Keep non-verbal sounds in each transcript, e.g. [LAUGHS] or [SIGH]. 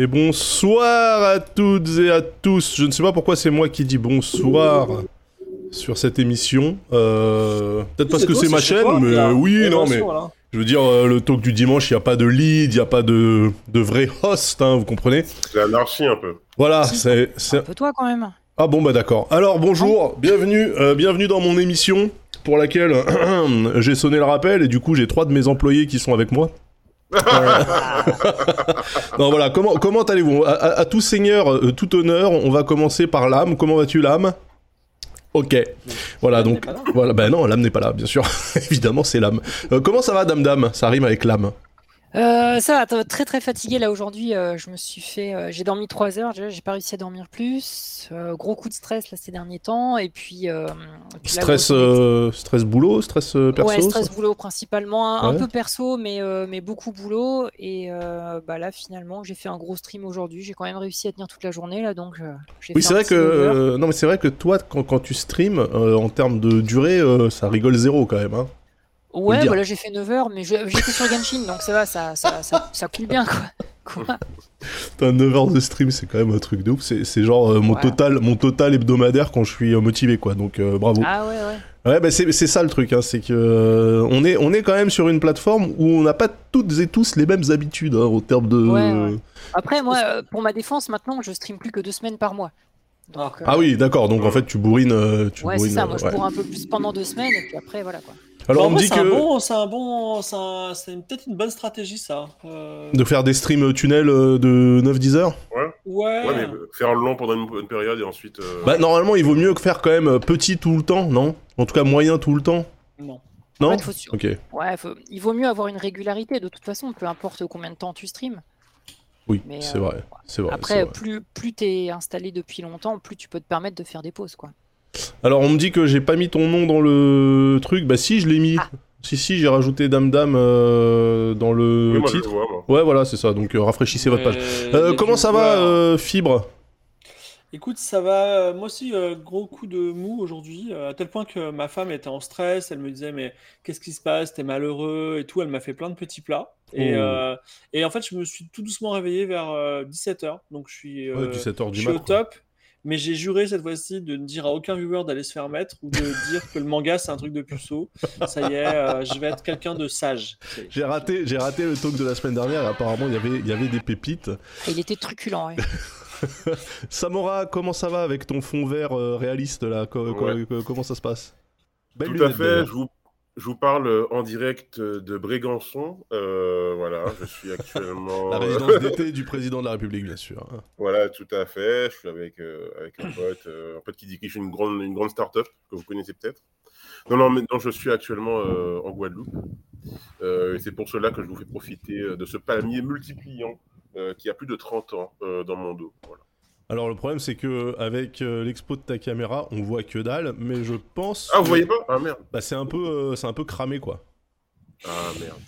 Et bonsoir à toutes et à tous. Je ne sais pas pourquoi c'est moi qui dis bonsoir sur cette émission. Euh, Peut-être parce que c'est ma chaîne, mais là. oui, non, mais là. je veux dire, euh, le talk du dimanche, il n'y a pas de lead, il n'y a pas de, de vrai host, hein, vous comprenez? C'est anarchie un peu. Voilà, c'est... c'est- Un peu toi quand même. Ah bon, bah d'accord. Alors bonjour, bienvenue, euh, bienvenue dans mon émission pour laquelle [CLEARS THROAT] j'ai sonné le rappel et du coup j'ai trois de mes employés qui sont avec moi. Non voilà, comment, comment allez-vous? À, à- à tout seigneur, euh, tout honneur, on va commencer par l'âme. Comment vas-tu l'âme? Ok. Voilà donc voilà ben non l'âme n'est pas là bien sûr [LAUGHS] évidemment c'est l'âme. Euh, comment ça va dame dame Ça rime avec l'âme. Euh, ça va, très très fatigué là aujourd'hui. euh, je me suis fait, euh, j'ai dormi 3 heures. J'ai pas réussi à dormir plus. Gros coup de stress là ces derniers temps. Et puis, Stress stress boulot stress perso. ouais, stress ça boulot principalement, un Ouais. peu perso, mais, mais beaucoup boulot. Et bah là, finalement, j'ai fait un gros stream aujourd'hui. J'ai quand même réussi à tenir toute la journée là, donc Oui, c'est vrai que 9 heures. non, mais c'est vrai que toi, quand, quand tu streams, euh, en termes de durée, ça rigole zéro quand même. Hein. Ouais, dire. bah là j'ai fait 9 heures, mais j'étais sur Genshin, donc ça va, ça, ça, ça, ça coule bien quoi. [LAUGHS] Quoi T'as 9 heures de stream, c'est quand même un truc de ouf. C'est, c'est genre euh, mon Ouais. total, mon total hebdomadaire quand je suis euh, motivé, quoi. Donc euh, bravo. Ah ouais, ouais. Ouais, bah c'est, c'est ça le truc, hein, c'est que euh, on est, on est quand même sur une plateforme où on n'a pas toutes et tous les mêmes habitudes hein, en termes de. Ouais, ouais. Après, moi, euh, pour ma défense, maintenant, je stream plus que deux semaines par mois. Donc, euh, Ah oui, d'accord. Donc en fait, tu bourrines, tu ouais, c'est ça. euh, Moi, je cours un peu plus pendant deux semaines, et puis après, voilà quoi. Alors on me dit que bon, c'est un bon, c'est un- c'est une- peut-être une bonne stratégie ça. Euh, de faire des streams tunnels euh, de 9-10 heures. Ouais. Ouais, mais faire long pendant une bonne période et ensuite. euh, Bah normalement, il vaut mieux que faire quand même euh, petit tout le temps, non? En tout cas moyen tout le temps? Non. Non? En fait, faut Ok. Ouais, faut- il vaut mieux avoir une régularité de toute façon, peu importe combien de temps tu streams. Oui, Mais, c'est euh, vrai. C'est vrai. Après, vrai. plus, plus t'es installé depuis longtemps, plus tu peux te permettre de faire des pauses quoi. Alors on me dit que j'ai pas mis ton nom dans le truc. Bah si, je l'ai mis. Ah. Si si, j'ai rajouté Dame Dame euh, dans le oui, moi, titre. vois, moi. Ouais, voilà, c'est ça. Donc euh, rafraîchissez votre page. Euh, comment ça va, euh, Fibre? Écoute, ça va. Moi aussi, euh, gros coup de mou aujourd'hui, euh, à tel point que ma femme était en stress. Elle me disait, mais qu'est-ce qui se passe? T'es malheureux et tout. Elle m'a fait plein de petits plats. Et, Oh. euh, et en fait, je me suis tout doucement réveillé vers 17h. Donc, je suis, Ouais, 17h je suis mat. au quoi. top. Mais j'ai juré cette fois-ci de ne dire à aucun viewer d'aller se faire mettre ou de [LAUGHS] dire que le manga c'est un truc de puceau. Ça y est, euh, je vais être quelqu'un de sage. J'ai raté, j'ai raté le talk de la semaine dernière et apparemment il y avait, il y avait des pépites. Et il était truculent. ouais. [LAUGHS] Samora, comment ça va avec ton fond vert euh, réaliste là? Ouais. Comment ça se passe? Belle Tout à fait. d'ailleurs. Je vous, je vous parle euh, en direct de Brégançon. Euh, voilà, je suis [LAUGHS] actuellement. La résidence [LAUGHS] d'été du président de la République, bien sûr. hein. Voilà, tout à fait. Je suis avec, euh, avec un pote, euh, un pote qui dirige une grande, une grande start-up que vous connaissez peut-être. Non, non, mais non, je suis actuellement euh, en Guadeloupe. Euh, et c'est pour cela que je vous fais profiter euh, de ce palmier multipliant euh, qui a plus de 30 ans euh, dans mon dos. Voilà. Alors le problème c'est que avec euh, l'expo de ta caméra, on voit que dalle, mais je pense. Ah, vous que- voyez pas Ah merde. Bah c'est un peu, euh, c'est un peu cramé quoi. Ah merde.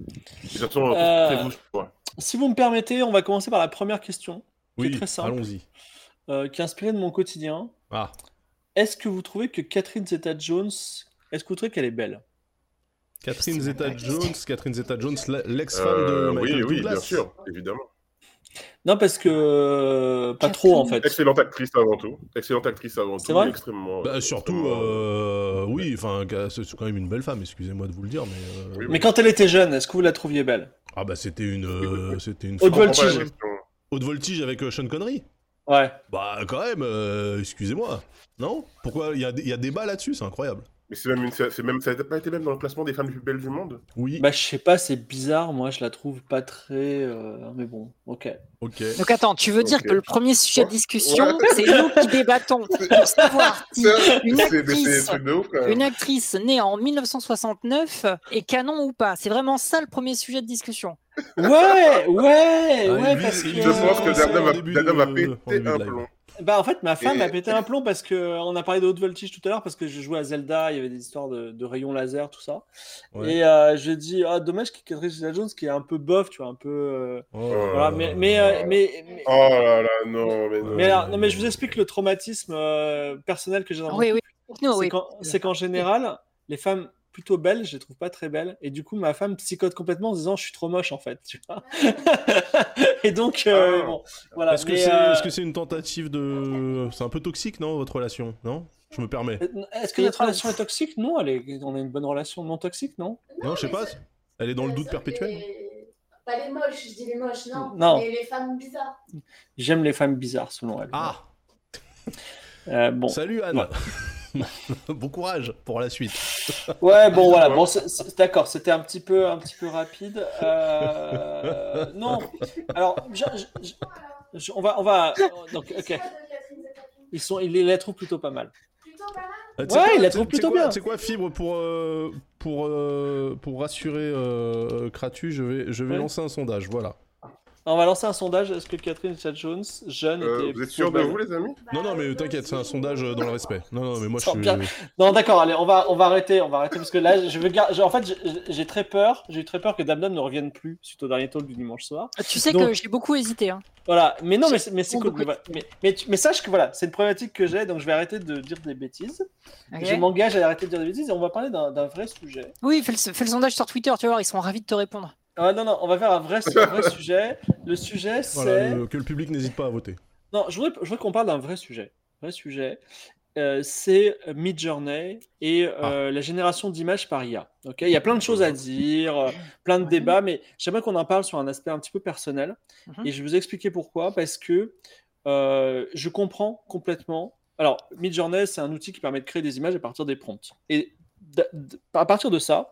De toute façon, Euh, ouais. Si vous me permettez, on va commencer par la première question, qui est Oui, très simple, allons-y. euh, qui est inspirée de mon quotidien. Ah, Est-ce que vous trouvez que Catherine Zeta-Jones, est-ce que vous trouvez qu'elle est belle? Catherine Zeta-Jones. Catherine Zeta-Jones, la- l'ex-femme Euh, de oui, Michael oui, Douglas. bien sûr, évidemment. Non, parce que euh, pas trop en fait. Excellente actrice avant tout. Excellente actrice avant tout. C'est vrai? extrêmement. Bah surtout, extrêmement- euh, oui, enfin c'est quand même une belle femme. Excusez-moi de vous le dire, mais. euh, Oui, Mais quand elle était jeune, est-ce que vous la trouviez belle? Ah bah c'était une, euh, c'était une. Haute voltige. Haute voltige avec euh, Sean Connery? Ouais. Bah quand même, euh, excusez-moi. Non? Pourquoi? Il y a, il y a débat là-dessus, c'est incroyable. Mais c'est même, une, c'est même, ça n'a pas été même dans le classement des femmes les plus belles du monde? Oui. Bah, je sais pas, c'est bizarre. Moi, je la trouve pas très. euh, Mais bon, ok. Ok. Donc attends, tu veux dire que le premier sujet de discussion, Ouais. c'est nous qui débattons [LAUGHS] pour savoir si une actrice, ouf une actrice née en 1969 est canon ou pas? C'est vraiment ça le premier sujet de discussion. Ouais, ouais, Ah, ouais, lui, parce que. Je pense que en va, péter un plomb. Bah, en fait, ma femme Et- a pété un [LAUGHS] plomb parce que on a parlé de haute voltige tout à l'heure parce que je jouais à Zelda, il y avait des histoires de, de rayons laser, tout ça. Ouais. Et euh, je dis, ah, dommage qu'il y ait Catherine Zeta-Jones qui est un peu bof, tu vois, un peu. euh, Oh, Voilà, mais, mais, euh, mais, mais, Oh là là, non, mais non. mais alors, non, mais je vous explique le traumatisme euh, personnel que j'ai dans mon Oui, oui. C'est oui. qu'en général, les femmes plutôt belles, je les trouve pas très belles. Et du coup, ma femme psychote complètement en disant je suis trop moche en fait. Tu vois [LAUGHS] et donc, euh, Ah. bon, voilà. Est-ce que Mais, c'est euh, est-ce que c'est une tentative de. C'est un peu toxique, non, votre relation Non? Je me permets. Est-ce que notre relation est toxique? Non, elle est... on a une bonne relation non toxique, non? Non, je sais pas. Elle est dans le euh, doute perpétuel les- Pas les moches, je dis les moches, non. Non. Mais les femmes bizarres. J'aime les femmes bizarres, selon elle. Ah Euh, bon. Salut Anne [LAUGHS] [LAUGHS] Bon courage pour la suite. [LAUGHS] Ouais, bon, voilà. Bon, c'est- c'est- d'accord, c'était un petit peu, un petit peu rapide. Euh, Non, alors, je- je- je- je- on va, on va. Donc, C'est ok. Ils sont, il les trouve plutôt pas mal. Euh, Ouais, quoi- il la trouve plutôt quoi- bien. Tu sais quoi, Fibre, pour, euh, pour, pour rassurer Kratu, je vais, je vais Ouais. lancer un sondage, voilà. On va lancer un sondage. Est-ce que Catherine Zeta-Jones, jeune, Euh, était vous êtes sûr de vous, les amis? Non, non, mais t'inquiète, c'est un sondage euh, dans le respect. Non, non, mais moi je suis... bien- Non, d'accord, allez, on va, on va arrêter, on va arrêter parce que là, je veux gar- En fait, j'ai- très peur, j'ai eu très peur que Damnum ne revienne plus suite au dernier talk du dimanche soir. Tu sais Donc- que j'ai beaucoup hésité. Hein. Voilà, mais non, mais, c'est- mais c'est cool. beaucoup. Mais, mais, mais, tu- mais sache que voilà, c'est une problématique que j'ai, donc je vais arrêter de dire des bêtises. Ok. Je m'engage à arrêter de dire des bêtises et on va parler d'un d'un vrai sujet. Oui, fais le, fais le sondage sur Twitter, tu vas voir, ils seront ravis de te répondre. Ah, non, non, on va faire un vrai, un vrai [LAUGHS] sujet. Le sujet, c'est. Voilà, le- que le public n'hésite pas à voter. Non, je voudrais, je voudrais qu'on parle d'un vrai sujet. Vrai sujet. Euh, c'est Midjourney et euh, la génération d'images par IA. Ok, il y a plein de choses à dire, euh, plein de Ouais. débats, mais j'aimerais qu'on en parle sur un aspect un petit peu personnel. Mhm. Et je vais vous expliquer pourquoi. Parce que euh, je comprends complètement. Alors, Midjourney, c'est un outil qui permet de créer des images à partir des prompts. Et à partir de ça,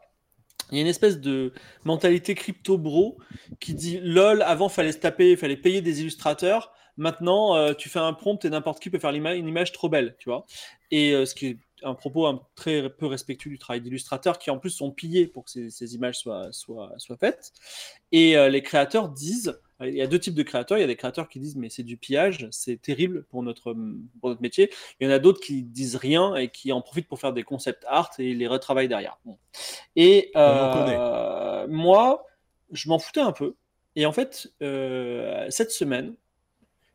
il y a une espèce de mentalité crypto bro qui dit lol, avant fallait se taper, fallait payer des illustrateurs. Maintenant, euh, tu fais un prompt et n'importe qui peut faire une image trop belle, tu vois. Et euh, ce qui est un propos très peu respectueux du travail d'illustrateurs qui en plus sont pillés pour que ces, ces images soient, soient, soient faites. Et euh, les créateurs disent, il y a deux types de créateurs, il y a des créateurs qui disent mais c'est du pillage, c'est terrible pour notre, pour notre métier. Il y en a d'autres qui disent rien et qui en profitent pour faire des concept art et les retravaillent derrière. Bon. Et euh, moi, je m'en foutais un peu. Et en fait, euh, cette semaine,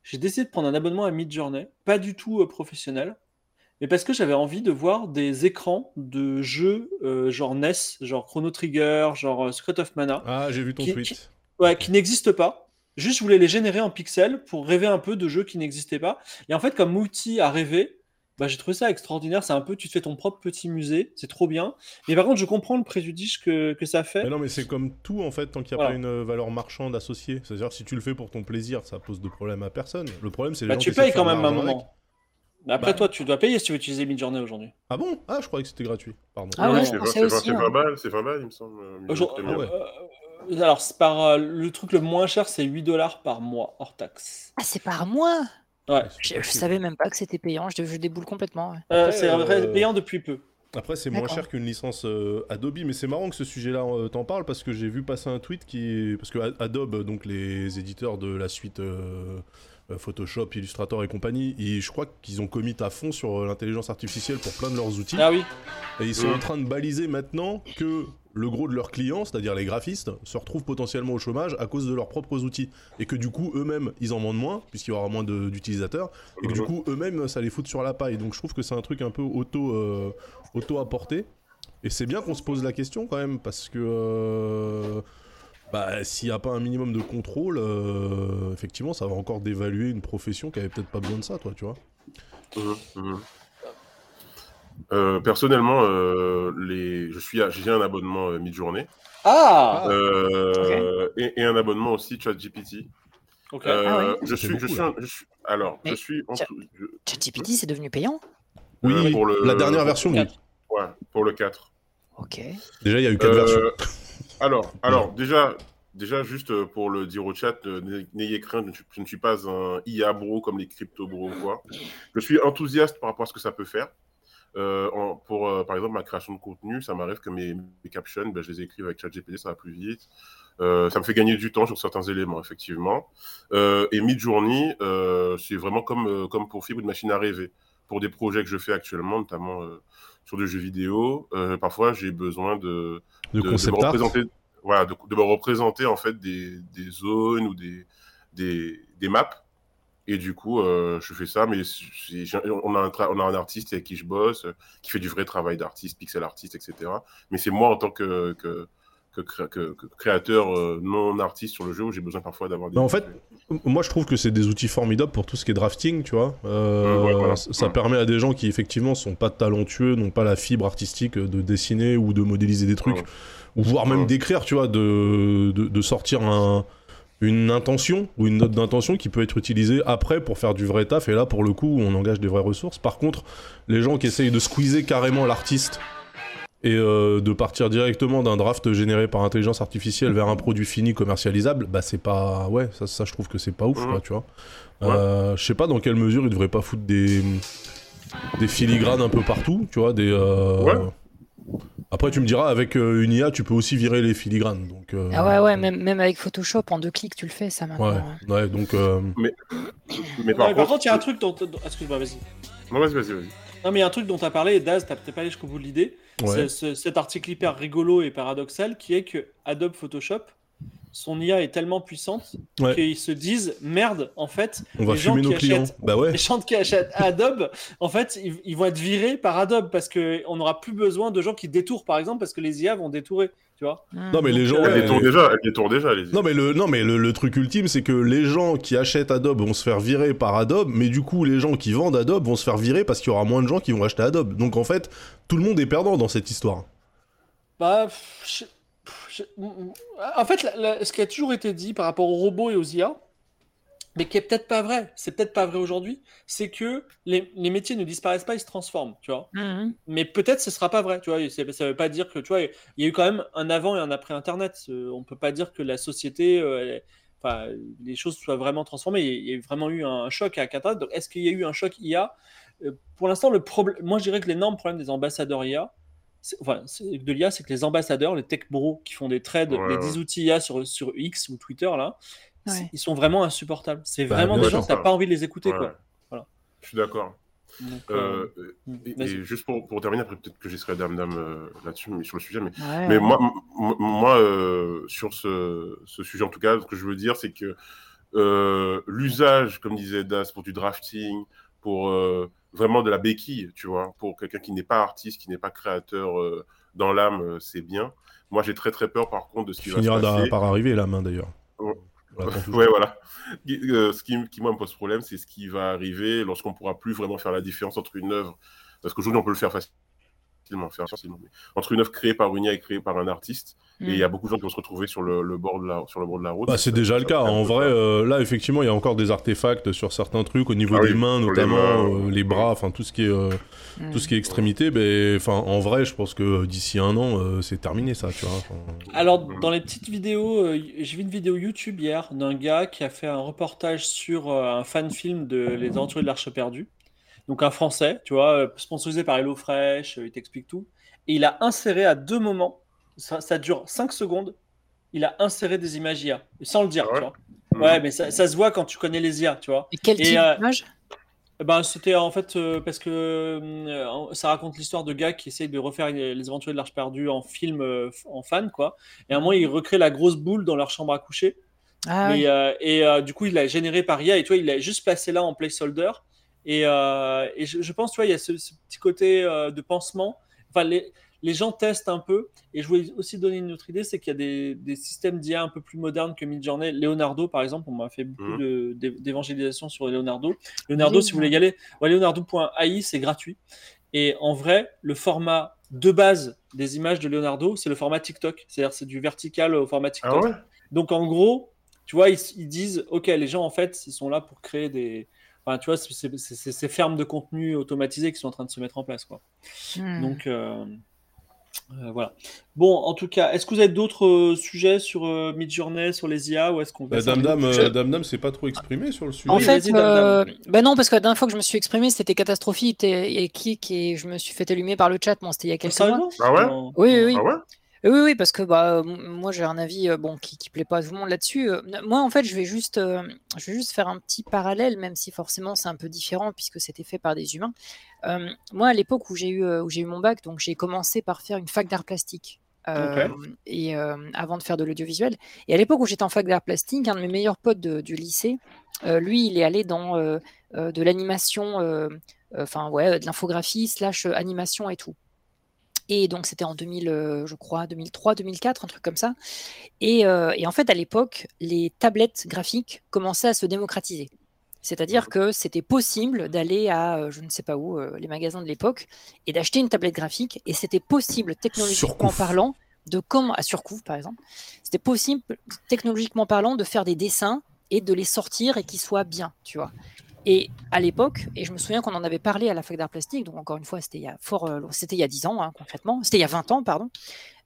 j'ai décidé de prendre un abonnement à Midjourney, pas du tout euh, professionnel, mais parce que j'avais envie de voir des écrans de jeux euh, genre NES, genre Chrono Trigger, genre Secret of Mana, Ah, j'ai vu ton Qui- tweet. qui- ouais, qui n'existent pas. Juste, je voulais les générer en pixels pour rêver un peu de jeux qui n'existaient pas. Et en fait, comme outil à rêver, bah, j'ai trouvé ça extraordinaire. C'est un peu, tu te fais ton propre petit musée, c'est trop bien. Mais par contre, je comprends le préjudice que, que ça fait. Mais non, mais c'est comme tout en fait, tant qu'il n'y a Voilà. pas une euh, valeur marchande associée. C'est-à-dire, si tu le fais pour ton plaisir, ça pose de problème à personne. Le problème, c'est les Bah, gens tu payes quand même un l'argent avec. moment. Mais Après, Bah. toi, tu dois payer si tu veux utiliser Midjourney aujourd'hui. Ah bon? Ah, je croyais que c'était gratuit. Pardon. Ah Non, ouais, C'est c'est 20, pensais c'est 20, aussi. c'est hein. 20 balles, c'est 20 balles, il me semble. euh, ouais. Euh, alors, c'est par, euh, le truc le moins cher, c'est 8 dollars par mois, hors taxe. Ah, c'est par mois Ouais. je, je savais même pas que c'était payant, je, je déboule complètement. ouais. Euh, c'est euh, payant depuis peu. Après, c'est moins D'accord. cher qu'une licence euh, Adobe, mais c'est marrant que ce sujet-là euh, t'en parle parce que j'ai vu passer un tweet qui. Parce que A- Adobe, donc les éditeurs de la suite euh, Photoshop, Illustrator et compagnie, ils- je crois qu'ils ont commit à fond sur euh, l'intelligence artificielle pour plein de leurs outils. Ah oui. Et ils sont en train de baliser maintenant que le gros de leurs clients, c'est-à-dire les graphistes, se retrouvent potentiellement au chômage à cause de leurs propres outils. Et que du coup, eux-mêmes, ils en vendent moins, puisqu'il y aura moins d'utilisateurs. Et que du coup, eux-mêmes, ça les fout sur la paille. Donc je trouve que c'est un truc un peu auto, euh, apporté. Et c'est bien qu'on se pose la question quand même, parce que. euh, bah, s'il n'y a pas un minimum de contrôle, euh, effectivement, ça va encore dévaluer une profession qui avait peut-être pas besoin de ça, toi, tu vois. Mhm, mhm. Euh, personnellement, euh, les... je suis, à- j'ai un abonnement euh, mi-journée Ah, Ah. et, et un abonnement aussi ChatGPT. Ok. Euh, Ah ouais. je suis, beaucoup, je suis, là. un- je suis- alors, je suis en ChatGPT, c'est devenu payant? Oui, Euh, pour le- la dernière version, oui. Ouais, pour le 4. Ok. Déjà, il y a eu quatre Euh, versions. Alors, alors déjà, déjà juste pour le dire au chat, n'ay- n'ayez crainte, je ne, suis, je ne suis pas un IA bro comme les crypto bro ou quoi. Je suis enthousiaste par rapport à ce que ça peut faire. Euh, en- pour euh, par exemple ma création de contenu, ça m'arrive que mes, mes captions, ben, je les écrive avec ChatGPT, ça va plus vite. Euh, ça me fait gagner du temps sur certains éléments, effectivement. Et Midjourney, euh, c'est vraiment comme, comme pour Fibre, une machine à rêver. Pour des projets que je fais actuellement, notamment sur des jeux vidéo, parfois j'ai besoin de, De, de, de concept me représenter, voilà, de me représenter en fait des, des zones ou des, des, des maps. Et du coup, euh, je fais ça, mais on a, un on a un artiste avec qui je bosse, euh, qui fait du vrai travail d'artiste, pixel artiste, etc. Mais c'est moi en tant que, que, que, cré- que- que créateur euh, non artiste sur le jeu où j'ai besoin parfois d'avoir des. Mais en fait, Moi, je trouve que c'est des outils formidables pour tout ce qui est drafting, tu vois. Ouais, voilà. ça- Ouais. permet à des gens qui, effectivement, sont pas talentueux, n'ont pas la fibre artistique de dessiner ou de modéliser des trucs, Ouais. ou voire même d'écrire, tu vois, de, de, de sortir un, une intention ou une note d'intention qui peut être utilisée après pour faire du vrai taf. Et là, pour le coup, on engage des vraies ressources. Par contre, les gens qui essayent de squeezer carrément l'artiste et euh, de partir directement d'un draft généré par intelligence artificielle vers un produit fini commercialisable, bah c'est pas ouais ça, ça je trouve que c'est pas ouf Mhm. quoi tu vois. Euh, je sais pas dans quelle mesure ils devraient pas foutre des des filigranes un peu partout tu vois des. euh, Ouais. Après tu me diras avec euh, une IA tu peux aussi virer les filigranes donc. euh, Ah ouais, ouais, même, même avec Photoshop, en deux clics, tu le fais, ça maintenant. Ouais, hein. ouais, donc euh, Mais par, mais par contre, il y a un truc dont. dont- Excuse-moi, vas-y. Non, vas-y, vas-y, vas-y. Non, mais il y a un truc dont tu as parlé, et Daz, t'as peut-être pas allé jusqu'au bout de l'idée. ouais. C'est ce- cet article hyper rigolo et paradoxal qui est que Adobe Photoshop, son IA est tellement puissante Ouais. qu'ils se disent merde, en fait, on va les gens fumer nos qui clients. achètent- Bah ouais. les gens qui achètent Adobe, en fait, ils, ils vont être virés par Adobe parce qu'on n'aura plus besoin de gens qui détourent, par exemple, parce que les IA vont détourer, tu vois. Non mais les gens. euh, Elle ouais, détourne déjà, déjà, les Non mais le non mais le, le truc ultime c'est que les gens qui achètent Adobe vont se faire virer par Adobe mais du coup les gens qui vendent Adobe vont se faire virer parce qu'il y aura moins de gens qui vont acheter Adobe. Donc en fait, tout le monde est perdant dans cette histoire. Bah, je- je- en fait, la- la- ce qui a toujours été dit par rapport aux robots et aux IA, mais qui est peut-être pas vrai, c'est peut-être pas vrai aujourd'hui, c'est que les, les métiers ne disparaissent pas, ils se transforment, tu vois. Mhm. Mais peut-être ce sera pas vrai, tu vois. Ça veut pas dire que, tu vois, il y a eu quand même un avant et un après Internet. Euh, On peut pas dire que la société, euh, enfin, les choses soient vraiment transformées. Il y a vraiment eu un choc à Internet. Donc, est-ce qu'il y a eu un choc IA Euh, Pour l'instant, le problème, moi, je dirais que l'énorme problème des ambassadeurs IA, enfin, c'est- de l'IA, c'est que les ambassadeurs, les tech bros qui font des trades, Ouais, les ouais. 10 outils IA sur, sur X ou Twitter, là, Ouais. ils sont vraiment insupportables. C'est Bah, vraiment des gens, t'as pas envie de les écouter, Ouais. quoi. Voilà. Je suis d'accord. Donc, Euh, euh, et, juste pour, pour terminer, après peut-être que j'essaierai dame dame euh, là-dessus, mais sur le sujet, mais Ouais, Mais ouais. moi, moi euh, sur ce, ce sujet, en tout cas, ce que je veux dire, c'est que euh, l'usage, comme disait Das, pour du drafting, pour euh, vraiment de la béquille, tu vois, pour quelqu'un qui n'est pas artiste, qui n'est pas créateur euh, dans l'âme, euh, c'est bien. Moi, j'ai très très peur, par contre, de ce qui va se passer. par arriver la main d'ailleurs. [LAUGHS] Toujours. Ouais, voilà. Euh, ce qui, qui, moi, me pose problème, c'est ce qui va arriver lorsqu'on pourra plus vraiment faire la différence entre une œuvre, parce qu'aujourd'hui, on peut le faire facilement, faire facilement, mais entre une œuvre créée par une IA et créée par un artiste, et il y a beaucoup de gens qui vont se retrouver sur le, le bord, de la, sur le bord de la route. Bah, c'est déjà le cas. En vrai, euh, là, effectivement, il y a encore des artefacts sur certains trucs, au niveau Ah des oui, mains les notamment, mains, euh, les bras, enfin tout ce qui est, euh, tout ce qui est extrémité. Ben, enfin, en vrai, je pense que d'ici un an, euh, c'est terminé ça, tu vois. Enfin, Alors, Mhm. dans les petites vidéos, euh, j'ai vu une vidéo YouTube hier d'un gars qui a fait un reportage sur euh, un fan film de Les Aventuriers de l'Arche perdue. Donc, un français, tu vois, euh, sponsorisé par HelloFresh, euh, il t'explique tout. Et il a inséré à deux moments, ça, ça dure 5 secondes, il a inséré des images IA, sans le dire, Ah ouais tu vois. Mhm. Ouais, mais ça, ça se voit quand tu connais les IA, tu vois. Et quel type euh, d'image? Eh Ben, c'était en fait euh, parce que euh, ça raconte l'histoire de gars qui essayent de refaire les aventuriers de l'Arche perdue en film, euh, en fan, quoi. Et à un moment, ils recréent la grosse boule dans leur chambre à coucher. Ah, Mais, euh, et euh, du coup, il l'a généré par IA et toi, il l'a juste placé là en placeholder. Et, euh, et je, je pense, tu vois, il y a ce, ce petit côté euh, de pansement. Enfin, les, les gens testent un peu. Et je voulais aussi donner une autre idée, c'est qu'il y a des, des systèmes d'IA un peu plus modernes que Midjourney. Leonardo, par exemple, on m'a fait beaucoup Mhm. d'évangélisation sur Leonardo. Leonardo, si vous voulez y aller, ouais, leonardo.ai, c'est gratuit. Et en vrai, le format de base des images de Leonardo, c'est le format TikTok. C'est-à-dire, c'est du vertical au format TikTok. Ah ouais? Donc en gros, tu vois, ils, ils disent, ok, les gens en fait, ils sont là pour créer des, enfin, tu vois, c'est- ces fermes de contenu automatisées qui sont en train de se mettre en place, quoi. Mhm. Donc euh, euh, voilà. Bon, en tout cas, est-ce que vous avez d'autres euh, sujets sur euh, Midjourney, sur les IA, ou est-ce qu'on bah, Dame Dame, euh, c'est pas trop exprimé sur le sujet. En fait, vas-y, Dame, Dame. euh, bah non, parce que la dernière fois que je me suis exprimé, c'était catastrophique et, et et je me suis fait allumer par le chat. Bon, c'était il y a quelques mois. Ah ouais? Oui, oui. Ah ouais? Oui, oui, parce que bah, moi j'ai un avis euh, bon, qui ne plaît pas à tout le monde là-dessus. Euh, Moi, en fait, je vais, juste, euh, je vais juste faire un petit parallèle, même si forcément c'est un peu différent puisque c'était fait par des humains. Moi, à l'époque où j'ai eu, où j'ai eu mon bac, donc j'ai commencé par faire une fac d'art plastique et avant de faire de l'audiovisuel. Et à l'époque où j'étais en fac d'art plastique, un de mes meilleurs potes de- du lycée, lui, il est allé dans de l'animation, enfin ouais, de l'infographie slash animation et tout. Et donc c'était en 2000, euh, je crois, 2003, 2004, un truc comme ça. Et, euh, et en fait, à l'époque, les tablettes graphiques commençaient à se démocratiser. C'est-à-dire que c'était possible d'aller à, euh, je ne sais pas où, les magasins de l'époque, et d'acheter une tablette graphique. Et c'était possible, technologiquement parlant, de comment, à Surcouf par exemple, c'était possible, technologiquement parlant, de faire des dessins et de les sortir et qu'ils soient bien, tu vois. Et à l'époque, et je me souviens qu'on en avait parlé à la fac d'art plastique, donc encore une fois, c'était il y a fort, euh, c'était il y a 10 ans, hein, concrètement, c'était il y a 20 ans, pardon.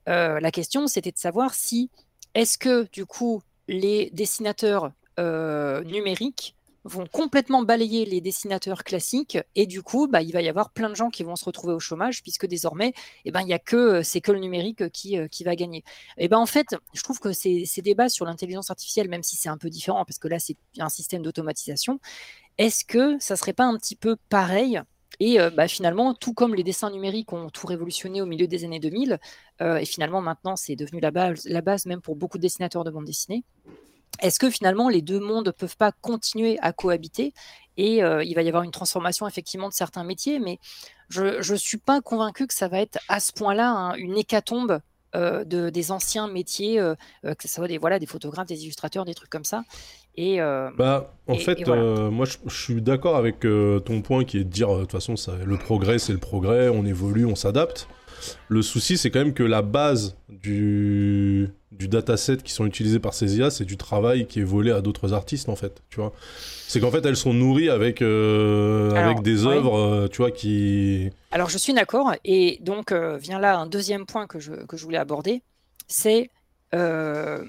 Euh, la question, c'était de savoir si, est-ce que, du coup, les dessinateurs euh, numériques vont complètement balayer les dessinateurs classiques et du coup, bah, il va y avoir plein de gens qui vont se retrouver au chômage puisque désormais, eh ben, il y a que c'est que le numérique qui, euh, va gagner. Et ben en fait, je trouve que ces, ces débats sur l'intelligence artificielle, même si c'est un peu différent parce que là c'est un système d'automatisation, est-ce que ça serait pas un petit peu pareil et euh, bah, finalement, tout comme les dessins numériques ont tout révolutionné au milieu des années 2000, euh, et finalement maintenant c'est devenu la base même pour beaucoup de dessinateurs de bande dessinée, est-ce que finalement les deux mondes peuvent pas continuer à cohabiter et euh, il va y avoir une transformation effectivement de certains métiers, mais je ne suis pas convaincu que ça va être à ce point-là hein, une hécatombe euh, de, des anciens métiers, euh, euh, que ce soit des, voilà, des photographes, des illustrateurs, des trucs comme ça. Et, euh, Bah, en Et- fait, et voilà. moi, je, je suis d'accord avec ton point qui est de dire, de toute façon, ça, le progrès, c'est le progrès, on évolue, on s'adapte. Le souci, c'est quand même que la base du, du dataset qui sont utilisés par ces IA, c'est du travail qui est volé à d'autres artistes, en fait, tu vois. C'est qu'en fait, elles sont nourries avec, euh, Alors, avec des œuvres, euh, tu vois, qui... Alors, je suis d'accord. Et donc, euh, vient là un deuxième point que je, que je voulais aborder. C'est euh,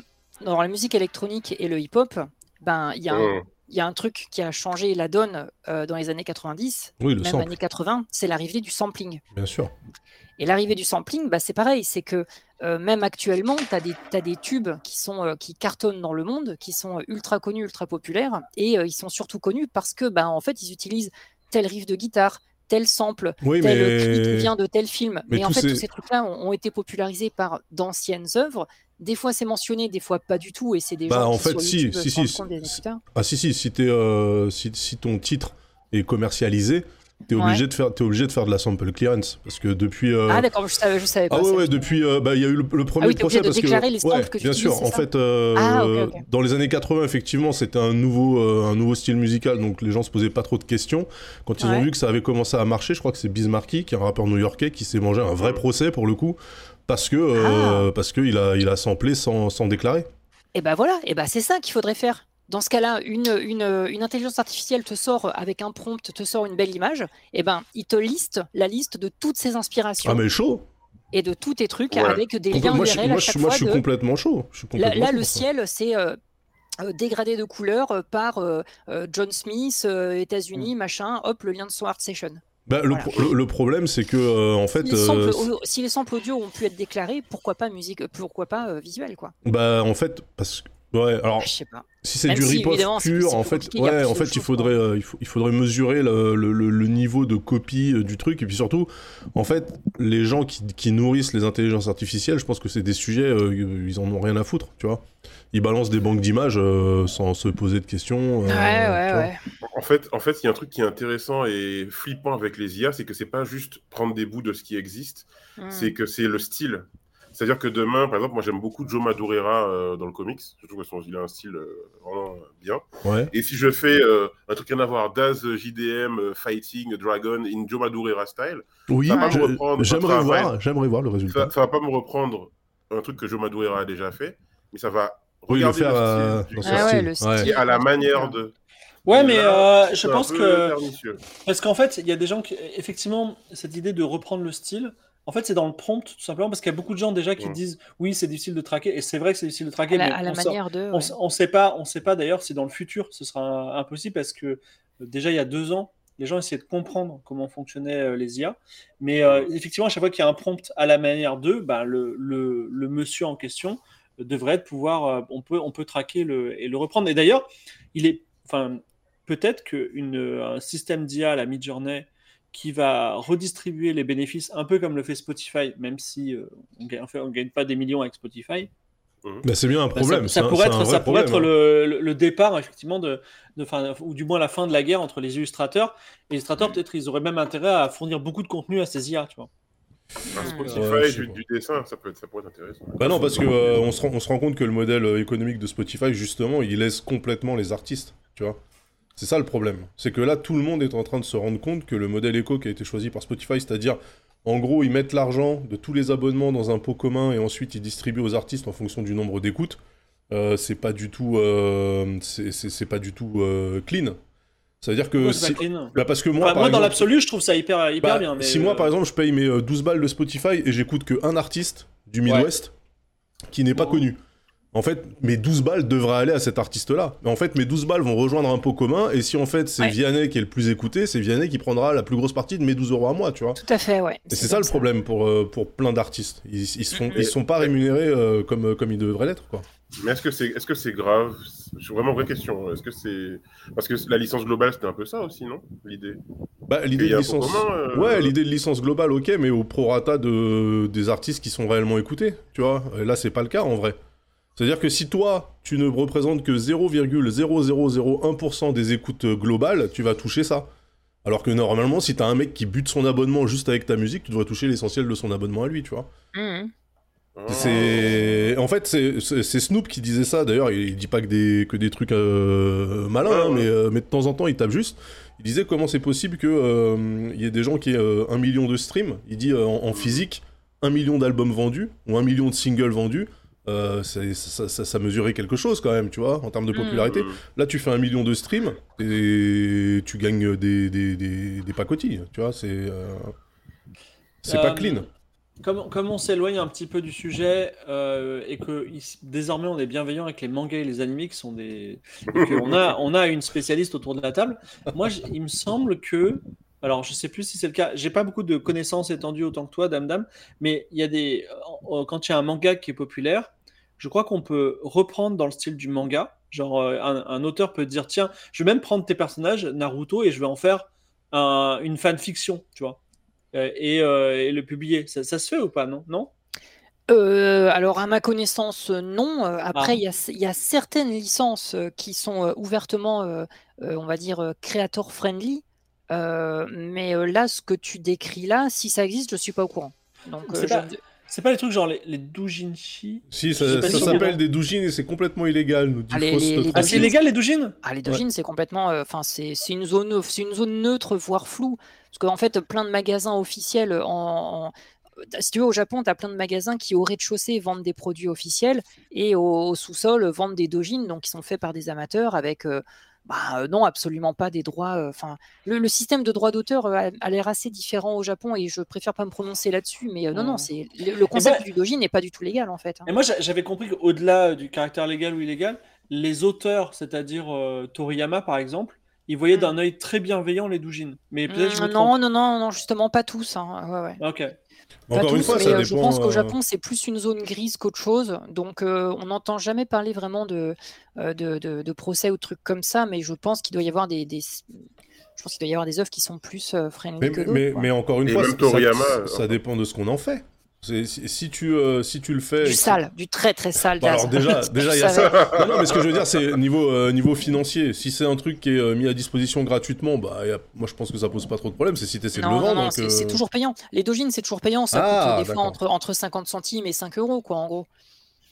dans la musique électronique et le hip-hop, ben, il y, a un- Mmh. il y a un truc qui a changé la donne euh, dans les années 90, Oui, le même sample, années 80, c'est l'arrivée du sampling. bien sûr. Et l'arrivée du sampling, bah, c'est pareil, c'est que euh, même actuellement, tu as des, tubes qui, sont, euh, qui cartonnent dans le monde, qui sont euh, ultra connus, ultra populaires, et euh, ils sont surtout connus parce que, bah, en fait, ils utilisent tel riff de guitare, tel sample, Oui, tel mais... cri qui vient de tel film. mais Mais, en fait, ces- tous ces trucs-là ont, ont été popularisés par d'anciennes œuvres. Des fois, c'est mentionné, des fois pas du tout, et c'est des Bah, gens en qui fait, sur si, YouTube si, rendent si, si. tard. Ah si, si, si, si, si ton titre est commercialisé, t'es Ouais. obligé, de faire, t'es obligé de faire de la sample clearance. Parce que depuis... euh, Ah d'accord, je savais, je savais pas. Ah ouais, ouais, depuis, euh, bah, il y a eu le, le premier Ah oui, procès parce que, les ouais, que tu bien sûr. En fait, euh, Ah, ok, ok. dans les années 80, effectivement, c'était un nouveau, euh, un nouveau style musical, donc les gens se posaient pas trop de questions. Quand ils ont vu que ça avait commencé à marcher, je crois que c'est Bismarcky, qui est un rappeur new-yorkais, qui s'est mangé un vrai procès pour le coup, parce que, euh, Ah. parce que il a, il a samplé sans, sans déclarer. Et ben voilà, et ben c'est ça qu'il faudrait faire. Dans ce cas-là, une, une, une intelligence artificielle te sort avec un prompt, te sort une belle image, et ben il te liste la liste de toutes ses inspirations Ah mais chaud. et de tous tes trucs Ouais. avec des liens moi, je, moi, à je, chaque moi, je fois. suis de- complètement chaud. Je suis Là, complètement là, chaud le ciel, c'est euh, euh, dégradé de couleurs euh, par euh, John Smith, euh, États-Unis, machin, hop, le lien de son art session. Bah, le, Voilà. pro- le- le problème, c'est que euh, en fait, si, les samples, euh, au- si les samples audio ont pu être déclarés, pourquoi pas musique, pourquoi pas euh, visuel, quoi bah en fait, parce que ouais, alors Je sais pas. Si c'est du si, rip-off pur, en fait, ouais, en fait, il faudrait, euh, il, faut- il faudrait mesurer le, le- le- le niveau de copie euh, du truc, et puis surtout, en fait, les gens qui, qui nourrissent les intelligences artificielles, je pense que c'est des sujets, euh, ils en ont rien à foutre, tu vois. Ils balancent des banques d'images euh, sans se poser de questions. euh, ouais, ouais, ouais. En fait, en fait, il y a un truc qui est intéressant et flippant avec les IA, c'est que c'est pas juste prendre des bouts de ce qui existe, Hmm. c'est que c'est le style. C'est-à-dire que demain, par exemple, moi j'aime beaucoup Joe Madureira euh, dans le comics. Je trouve qu'il a un style euh, vraiment bien. Ouais. Et si je fais euh, un truc rien à voir, Daz JDM euh, Fighting Dragon in Joe Madureira style, Oui, Ça va pas je- me reprendre j'aimerais voir, j'aimerais voir le résultat. ça, ça va pas me reprendre un truc que Joe Madureira a déjà fait, mais ça va Oui, le regarder faire le euh, style dans du son Ah ouais, le style. et à la manière de. Ouais, mais là, euh, je pense que. pernicieux. Parce qu'en fait, il y a des gens qui. Effectivement, cette idée de reprendre le style, en fait, c'est dans le prompt, tout simplement, parce qu'il y a beaucoup de gens déjà qui Mm. disent oui, c'est difficile de traquer, et c'est vrai que c'est difficile de traquer, À la, mais à la on sort- manière de. on, ouais. on sait pas, on sait pas d'ailleurs si dans le futur ce sera impossible parce que euh, déjà il y a deux ans, les gens essayaient de comprendre comment fonctionnaient euh, les IA, mais euh, effectivement à chaque fois qu'il y a un prompt à la manière d'eux, bah, le, le, le monsieur en question devrait être pouvoir, euh, on peut, on peut traquer le, et le reprendre. Et d'ailleurs, il est, enfin, peut-être qu'un système d'IA à la Midjourney qui va redistribuer les bénéfices un peu comme le fait Spotify, même si euh, on gagne, on gagne pas des millions avec Spotify. Bah, c'est bien un Bah, problème. ça, ça pourrait un être, vrai ça pourrait problème, être hein. le, départ effectivement de, de fin, ou du moins la fin de la guerre entre les illustrateurs. Les illustrateurs, peut-être, ils auraient même intérêt à fournir beaucoup de contenu à ces IA, tu vois. Un Spotify sais du, dessin, ça peut, être, ça pourrait être intéressant. Bah non, parce que euh, on, se rend, on se rend compte que le modèle euh, économique de Spotify, justement, il laisse complètement les artistes, tu vois. C'est ça le problème. C'est que là, tout le monde est en train de se rendre compte que le modèle éco qui a été choisi par Spotify, c'est-à-dire, en gros, ils mettent l'argent de tous les abonnements dans un pot commun et ensuite ils distribuent aux artistes en fonction du nombre d'écoutes, euh, c'est pas du tout, euh, c'est- pas du tout euh, clean. Ça veut dire que si... pas clean? bah parce que moi, Enfin, par moi, dans l'absolu, je trouve ça hyper, hyper bah, bien. Mais si moi, euh, par exemple, je paye mes euh, 12 balles de Spotify et j'écoute que un artiste du Midwest qui n'est pas connu. En fait, mes 12 balles devraient aller à cet artiste-là. En fait, mes 12 balles vont rejoindre un pot commun. Et si en fait c'est Ouais. Vianney qui est le plus écouté, c'est Vianney qui prendra la plus grosse partie de mes 12 euros à moi, tu vois. Tout à fait, ouais. Et c'est ça le problème pour, euh, pour plein d'artistes. Ils, ils, sont, Mhm. ils sont pas rémunérés euh, comme, comme ils devraient l'être, quoi. Mais est-ce que c'est est -ce c'est grave? C'est vraiment une vraie question. Est-ce que c'est. Parce que la licence globale, c'était un peu ça aussi, non? L'idée. Bah, l'idée de licence. commun, euh, Ouais, l'idée de licence globale, ok, mais au prorata de... des artistes qui sont réellement écoutés, tu vois. Et là, c'est pas le cas en vrai. C'est-à-dire que si toi, tu ne représentes que 0,0001% des écoutes euh, globales, tu vas toucher ça. Alors que normalement, si t'as un mec qui bute son abonnement juste avec ta musique, tu devrais toucher l'essentiel de son abonnement à lui, tu vois. C'est en fait c'est Snoop qui disait ça. D'ailleurs, il, il dit pas que des que des trucs euh, malins, hein, mais euh, mais de temps en temps il tape juste. Il disait comment c'est possible que euh, il y ait des gens qui aient euh, un million de streams. Il dit euh, en, en physique un million d'albums vendus ou un million de singles vendus. Euh, ça, ça, ça mesurait quelque chose quand même, tu vois, en termes de popularité. Mm. Là, tu fais un million de streams et tu gagnes des, des, des, des pacotilles, tu vois, c'est euh, c'est pas Euh, clean. Comme, comme on s'éloigne un petit peu du sujet euh, et que il- désormais on est bienveillant avec les mangas et les animés qui sont des. et qu'on a, on a une spécialiste autour de la table. Moi, il me semble que. Alors, je sais plus si c'est le cas. J'ai pas beaucoup de connaissances étendues autant que toi, Dame Dame, mais il y a des. Quand il y a un manga qui est populaire, je crois qu'on peut reprendre dans le style du manga. Genre, euh, un, un auteur peut dire tiens, je vais même prendre tes personnages, Naruto, et je vais en faire un- une fanfiction, tu vois. Euh, et, euh, et le publier. Ça, ça se fait ou pas, non? Non? Euh, alors, à ma connaissance, non. Après, Ah. il y, a, il y a certaines licences qui sont ouvertement, euh, on va dire, creator friendly. Euh, mais euh, là, ce que tu décris là, si ça existe, je suis pas au courant. Donc, euh, C'est je pas- ne- C'est pas les trucs genre les, les doujinshi Si, ça, pas ça si- s'appelle des doujins et c'est complètement illégal, nous dit les- les Ah, Tranquille. c'est illégal les doujins? Ah, les dojins, c'est complètement. euh, Enfin, c'est c'est une zone, c'est une zone neutre, voire floue. Parce qu'en fait, plein de magasins officiels en. en- si tu veux, au Japon, tu as plein de magasins qui, au rez-de-chaussée, vendent des produits officiels et au, au sous-sol, vendent des dojins, donc qui sont faits par des amateurs avec. euh, bah, non, absolument pas des droits. Enfin, le, le système de droit d'auteur a, a l'air assez différent au Japon et je préfère pas me prononcer là-dessus. Mais non, non, Ouais. c'est le, le concept du dojin n'est pas du tout légal en fait. hein. Et moi j'a- j'avais compris qu'au-delà du caractère légal ou illégal, les auteurs, c'est-à-dire Toriyama par exemple, ils voyaient Mm. d'un œil très bienveillant les doujins. Mais peut-être Mm, trompe. non, non, non, non, justement pas tous. hein. Ouais, ouais. Ok. Pas Encore une tous, fois, mais ça euh, dépend. je pense qu'au euh, Japon, c'est plus une zone grise qu'autre chose. Donc, euh, on n'entend jamais parler vraiment de, de, de- de procès ou de trucs comme ça, mais je pense qu'il doit y avoir des, des- je pense qu'il doit y avoir des œuvres qui sont plus euh, friendly Mais, que mais, d'autres. mais, quoi. mais encore une Et fois, même ça- Toriyama, ça, ça dépend de ce qu'on en fait. Si, tu, euh, si tu le fais. Du sale, du très très sale. Bah, alors déjà, [LAUGHS] déjà tu il y a savais. ça. Non, non, mais ce que je veux dire, c'est niveau, euh, niveau financier. Si c'est un truc qui est euh, mis à disposition gratuitement, bah, a- moi je pense que ça pose pas trop de problème. C'est si t'essaies de le Non, non, vendre. non, que- c'est toujours payant. Les dojins, c'est toujours payant. Ça Ah, coûte des fois entre, entre 50 centimes et 5 euros, quoi, en gros.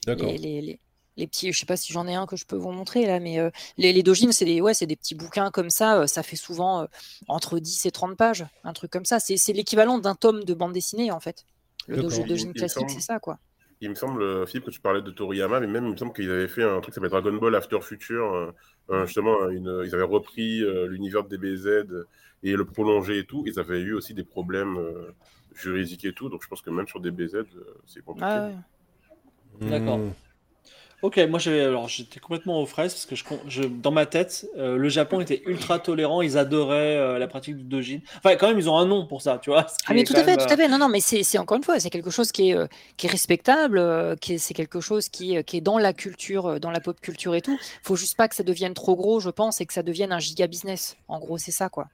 D'accord. les, les, les- les petits, je sais pas si j'en ai un que je peux vous montrer là, mais les, les dojins, c'est des, ouais, des petits bouquins comme ça, ça fait souvent entre 10 et 30 pages, un truc comme ça. C'est l'équivalent d'un tome de bande dessinée en fait. Le Il- dojin il classique, c'est ça quoi. Il me semble, euh, Philippe, que tu parlais de Toriyama, mais même il me semble qu'ils avaient fait un truc qui s'appelle Dragon Ball After Future. euh, euh, justement, une, ils avaient repris euh, l'univers de DBZ et le prolongé et tout. Ils avaient eu aussi des problèmes euh, juridiques et tout. Donc je pense que même sur DBZ, euh, c'est compliqué. Ah, ouais. D'accord. Hmm. Ok, moi j'étais complètement aux fraises parce que je, dans ma tête, euh, le Japon était ultra tolérant, ils adoraient euh, la pratique du dojin. Enfin, quand même, ils ont un nom pour ça, tu vois. Ah mais tout à fait, même, tout à fait. Non, non, mais c'est encore une fois, c'est quelque chose qui est, euh, qui est respectable, c'est quelque chose qui, qui est dans la culture, dans la pop culture et tout. Faut juste pas que ça devienne trop gros, je pense, et que ça devienne un giga business. En gros, c'est ça, quoi.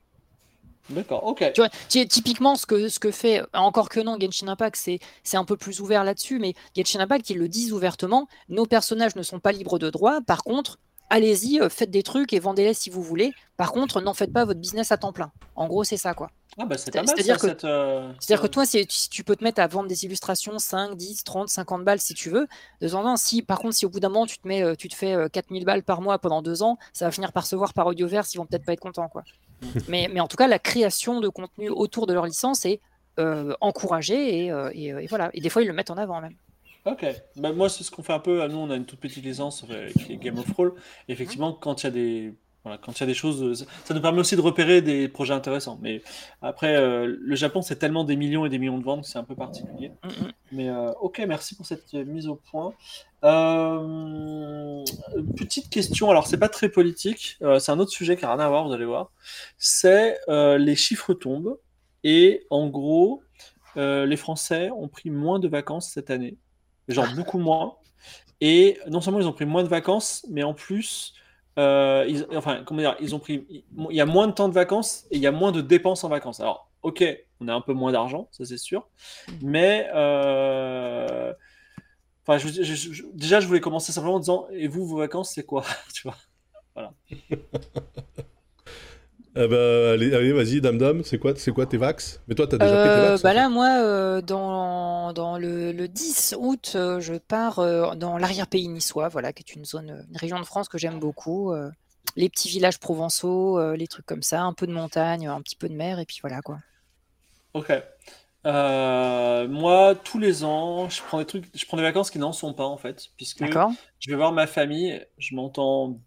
D'accord, ok. Tu vois, ty- typiquement, ce que, ce que fait, encore que non, Genshin Impact, c'est c'est un peu plus ouvert là-dessus, mais Genshin Impact, ils le disent ouvertement, nos personnages ne sont pas libres de droit, par contre, allez-y, euh, faites des trucs et vendez-les si vous voulez, par contre, n'en faites pas votre business à temps plein. En gros, c'est ça, quoi. Ah bah c'est pas mal c'est-à-dire que- euh, que ça- toi, si, tu peux te mettre à vendre des illustrations 5, 10, 30, 50 balles si tu veux, de temps en temps, si par contre, si au bout d'un moment, tu te, mets, euh, tu te fais euh, 4000 balles par mois pendant deux ans, ça va finir par se voir par Audioverse, ils vont peut-être pas être contents. Quoi. [LAUGHS] mais, mais en tout cas, la création de contenu autour de leur licence est euh, encouragée et, euh, et, euh, et voilà. Et des fois, ils le mettent en avant même. Ok. Bah, moi, c'est ce qu'on fait un peu. Nous, on a une toute petite licence qui est Game of Roll. Effectivement, quand il y a des. Voilà, quand il y a des choses, euh, ça- nous permet aussi de repérer des projets intéressants. Mais après, euh, le Japon, c'est tellement des millions et des millions de ventes que c'est un peu particulier. Mm, mm. Mais euh, ok, merci pour cette mise au point. Euh, petite question, alors c'est pas très politique, c'est un autre sujet qui a rien à voir, vous allez voir. C'est les chiffres tombent et en gros, les Français ont pris moins de vacances cette année, genre beaucoup moins. Et non seulement ils ont pris moins de vacances, mais en plus, euh, enfin, comment dire, ils ont pris, il y a moins de temps de vacances et il y a moins de dépenses en vacances. Alors, ok, on a un peu moins d'argent, ça c'est sûr, mais euh, déjà, je voulais commencer simplement en disant, et vous, vos vacances, c'est quoi, [LAUGHS] tu vois? [LAUGHS] Eh ben, allez, allez vas-y, Dame Dame, c'est quoi, c'est quoi tes vax? Mais toi, t'as déjà pris tes Euh, vax bah fait. là, moi, euh, dans, dans le, le 10 août, euh, je pars euh, dans l'arrière-pays niçois, voilà, qui est une zone, une région de France que j'aime beaucoup. euh, les petits villages provençaux, euh, les trucs comme ça, un peu de montagne, un petit peu de mer, et puis voilà quoi. Ok. Euh, moi, tous les ans, je prends des trucs, je prends des vacances qui n'en sont pas en fait, puisque D'accord je vais voir ma famille, je m'entends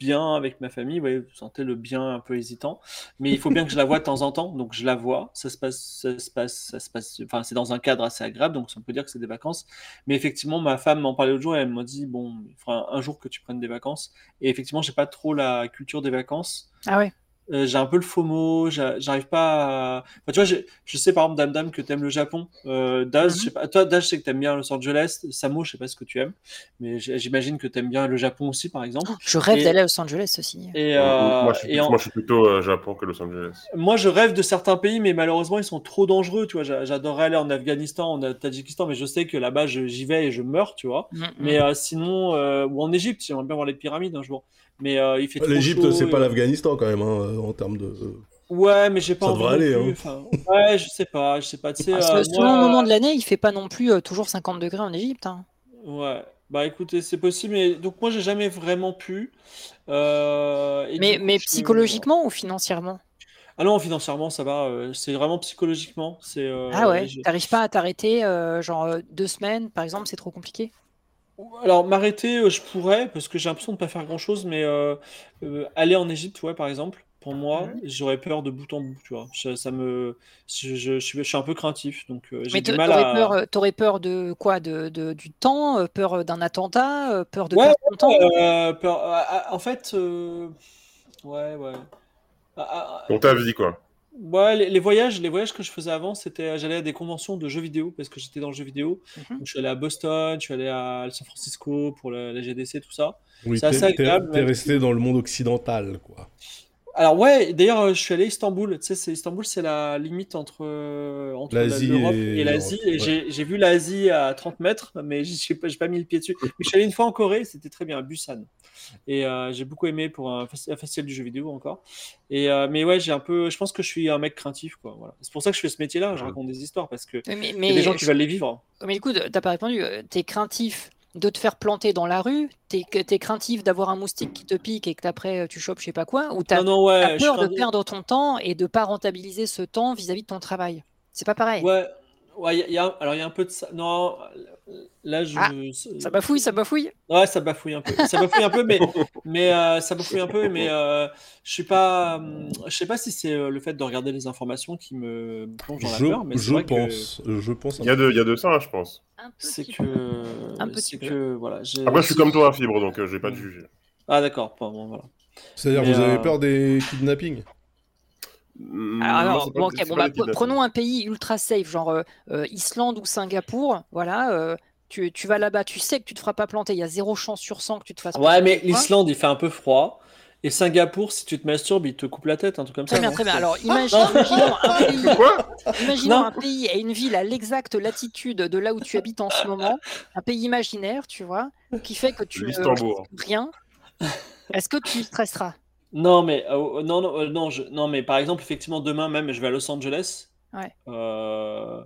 bien avec ma famille, vous sentez le bien un peu hésitant, mais il faut bien que je la vois de temps en temps, donc je la vois, ça se passe, ça se passe, ça se passe, enfin c'est dans un cadre assez agréable, donc on peut dire que c'est des vacances, mais effectivement ma femme m'en parlait l'autre jour et elle m'a dit bon, il faudra un jour que tu prennes des vacances, et effectivement j'ai pas trop la culture des vacances, Ah ouais euh, j'ai un peu le FOMO, j'a- j'arrive pas à... Enfin, tu vois, je sais par exemple, Dame Dame, que t'aimes le Japon. Euh, Daz, Mhm. je sais pas... Toi, Daz, je sais que t'aimes bien Los Angeles. Samo, je sais pas ce que tu aimes. Mais j'imagine que t'aimes bien le Japon aussi, par exemple. Je rêve Et- d'aller à Los Angeles aussi. Et, Euh, euh, moi, je suis, et en- moi, je suis plutôt euh, Japon que Los Angeles. moi, je rêve de certains pays, mais malheureusement, ils sont trop dangereux. Tu vois, J'a- j'adorerais aller en Afghanistan, en Tadjikistan, mais je sais que là-bas, je- j'y vais et je meurs, tu vois. Mm, mm. Mais euh, sinon, euh, ou en Égypte, j'aimerais bien voir les pyramides un jour. Mais euh, il fait trop L'Égypte, c'est et- pas l'Afghanistan quand même, hein, en termes de. Ouais, mais j'ai pas Ça envie aller, plus, hein. enfin, ouais, je sais pas, je sais pas. Tu sais, Ah, euh, selon moi- le moment de l'année, il fait pas non plus euh, toujours 50 degrés en Égypte. hein. Ouais, bah écoutez, c'est possible, mais donc moi j'ai jamais vraiment pu. Euh, et Mais, coup, psychologiquement ou financièrement? Ah non, financièrement ça va, euh, c'est vraiment psychologiquement. C'est, euh, Ah ouais, t'arrives pas à t'arrêter, euh, genre euh, deux semaines par exemple, c'est trop compliqué. Alors m'arrêter, euh, je pourrais, parce que j'ai l'impression de pas faire grand-chose, mais euh, euh, aller en Égypte, ouais, par exemple, pour moi, j'aurais peur de bout en bout, tu vois. Ça, ça me, je, je, je suis, un peu craintif, donc euh, j'ai Mais du mal t'aurais à. peur, t'aurais peur de quoi? De, de- Du temps Peur d'un attentat Peur de Ouais, perdre ton temps? peur- en fait, euh, ouais, ouais. Pour ta vie, quoi. Ouais, les, les voyages, les voyages que je faisais avant, c'était j'allais à des conventions de jeux vidéo parce que j'étais dans le jeu vidéo. Mhm. Donc, je suis allé à Boston, je suis allé à San Francisco pour la, la GDC, tout ça. Oui, C'est assez t'es- resté dans le monde occidental, quoi. Alors ouais, d'ailleurs, euh, je suis allé à Istanbul. Tu sais, c'est Istanbul, c'est la limite entre euh, entre l'Europe et et l'Asie. Et j'ai j'ai vu l'Asie à 30 mètres, mais [LAUGHS] j'ai pas, pas mis le pied dessus. Mais je suis allé une fois en Corée, c'était très bien, à Busan. Et euh, j'ai beaucoup aimé pour un, un festival du jeu vidéo encore. Et euh, mais ouais, j'ai un peu, je pense que je suis un mec craintif, quoi. Voilà. C'est pour ça que je fais ce métier-là. Je raconte des histoires parce que Mais, mais, il y a des gens qui je- veulent les vivre. mais du coup, t'as pas répondu. T'es craintif de te faire planter dans la rue T'es t'es craintif d'avoir un moustique qui te pique et que après euh, tu chopes je sais pas quoi Ou t'as ouais. peur de perdre ton temps et de pas rentabiliser ce temps vis-à-vis de ton travail C'est pas pareil. Ouais. Ouais, il y a- il y a, alors il y a un peu de ça. Non, là je. Ah, Ça bafouille, ça bafouille. Ouais, ça bafouille un peu. Ça bafouille un peu, mais, [LAUGHS] mais euh, ça bafouille un peu, mais euh, je suis pas. hum, Je sais pas si c'est euh, le fait de regarder les informations qui me plonge dans la Je, peur, mais c'est je vrai que pense, je pense. Il y a de, il y a de ça, je pense. Un c'est petit que Un petit c'est peu. que voilà. j'ai- Après, je suis comme toi, à fibre, donc euh, je vais pas te juger. Ah d'accord. Bon, bon, voilà. C'est-à-dire, vous avez peur des kidnappings? Alors, non, alors, bon, bah, prenons un pays ultra safe, genre euh, euh, Islande ou Singapour. Voilà, euh, tu, tu vas là-bas, tu sais que tu te feras pas planter. Il y a zéro chance sur 100 que tu te fasses Ouais, planter, mais tu vois. l'Islande, il fait un peu froid. Et Singapour, si tu te masturbes, il te coupe la tête, un truc comme Très ça. bien, très bien. Alors, [LAUGHS] imagine- imaginons un [LAUGHS] pays, Quoi? imaginons Non. un pays et une ville à l'exacte latitude de là où tu habites en ce moment, un pays imaginaire, tu vois, qui fait que tu ne rien. Est-ce que tu stresseras? Non, mais euh, non, non, euh, non, je- non, mais par exemple, effectivement, demain même, je vais à Los Angeles. Ouais. Euh,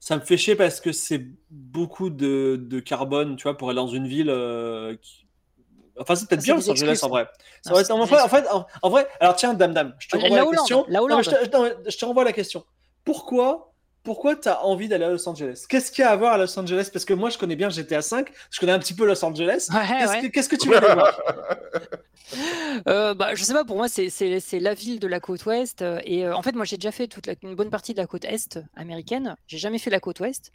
ça me fait chier parce que c'est beaucoup de, de carbone, tu vois, pour aller dans une ville. qui- Enfin, c'est peut-être bien Los Angeles en vrai. Non, vrai, en, en, fait, en, en vrai, alors tiens, Dame Dame, je te renvoie la, question. la Non, mais je, Hollande. te, non, je te renvoie la question. Pourquoi, pourquoi tu as envie d'aller à Los Angeles? Qu'est-ce qu'il y a à voir à Los Angeles? Parce que moi, je connais bien GTA 5, je connais un petit peu Los Angeles. Ouais, Qu'est-ce ouais. que- qu'est-ce que tu veux aller voir? [LAUGHS] Euh, bah, je sais pas, pour moi, c'est- c'est c'est la ville de la côte ouest. euh, Et euh, en fait, moi, j'ai déjà fait toute la- une bonne partie de la côte est américaine. J'ai jamais fait la côte ouest.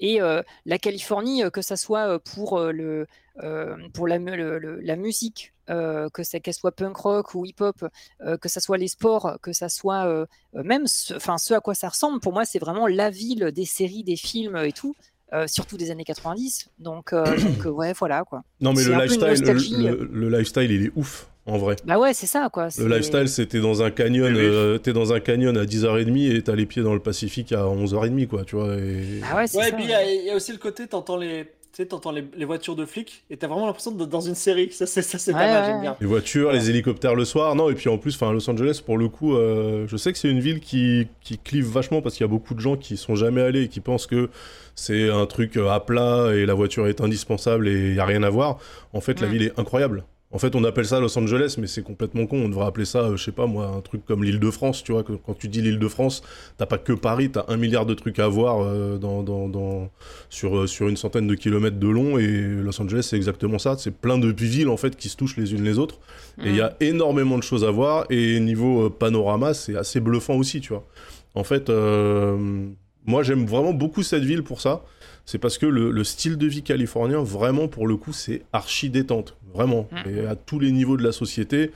Et euh, la Californie, que ça soit pour, euh, le, euh, pour la, mu- le- le- la musique, euh, que ça- qu'elle soit punk rock ou hip-hop, euh, que ça soit les sports, que ça soit euh, même ce, enfin, ce à quoi ça ressemble, pour moi, c'est vraiment la ville des séries, des films et tout. euh, surtout des années 90. Donc, [CLEARS THROAT] donc ouais, voilà quoi. Non, mais C'est le lifestyle, nostalgie. le, le lifestyle, il est ouf, en vrai. Bah ouais, c'est ça quoi. Le c'est- lifestyle, c'était dans un canyon, Oui, oui. euh, t'es dans un canyon à 10h30 et t'as les pieds dans le Pacifique à 11h30, quoi, tu vois. Et... Ah ouais, c'est Ouais, et ça. puis il y, a- il y a aussi le côté, t'entends les, tu sais, t'entends les, les voitures de flics et t'as vraiment l'impression d'être dans une série. Ça, c'est, ça, c'est Ouais, pas mal, ouais, j'aime bien. Les voitures, les hélicoptères le soir, non, et puis en plus, enfin, Los Angeles, pour le coup, euh, je sais que c'est une ville qui, qui clive vachement parce qu'il y a beaucoup de gens qui sont jamais allés et qui pensent que c'est un truc euh, à plat et la voiture est indispensable et il y a rien à voir. En fait, la ville est incroyable. En fait, on appelle ça Los Angeles, mais c'est complètement con. On devrait appeler ça, euh, je sais pas moi, un truc comme l'île de France, tu vois. Quand tu dis l'île de France, t'as pas que Paris, t'as un milliard de trucs à voir euh, dans, dans, dans- sur, euh, sur une centaine de kilomètres de long. Et Los Angeles, c'est exactement ça. C'est plein de villes, en fait, qui se touchent les unes les autres. Et il y Mm. a énormément de choses à voir. Et niveau panorama, c'est assez bluffant aussi, tu vois. En fait, euh, moi, j'aime vraiment beaucoup cette ville pour ça. C'est parce que le, le style de vie californien, vraiment, pour le coup, c'est archi détente. Vraiment. Mm. Et à tous les niveaux de la société,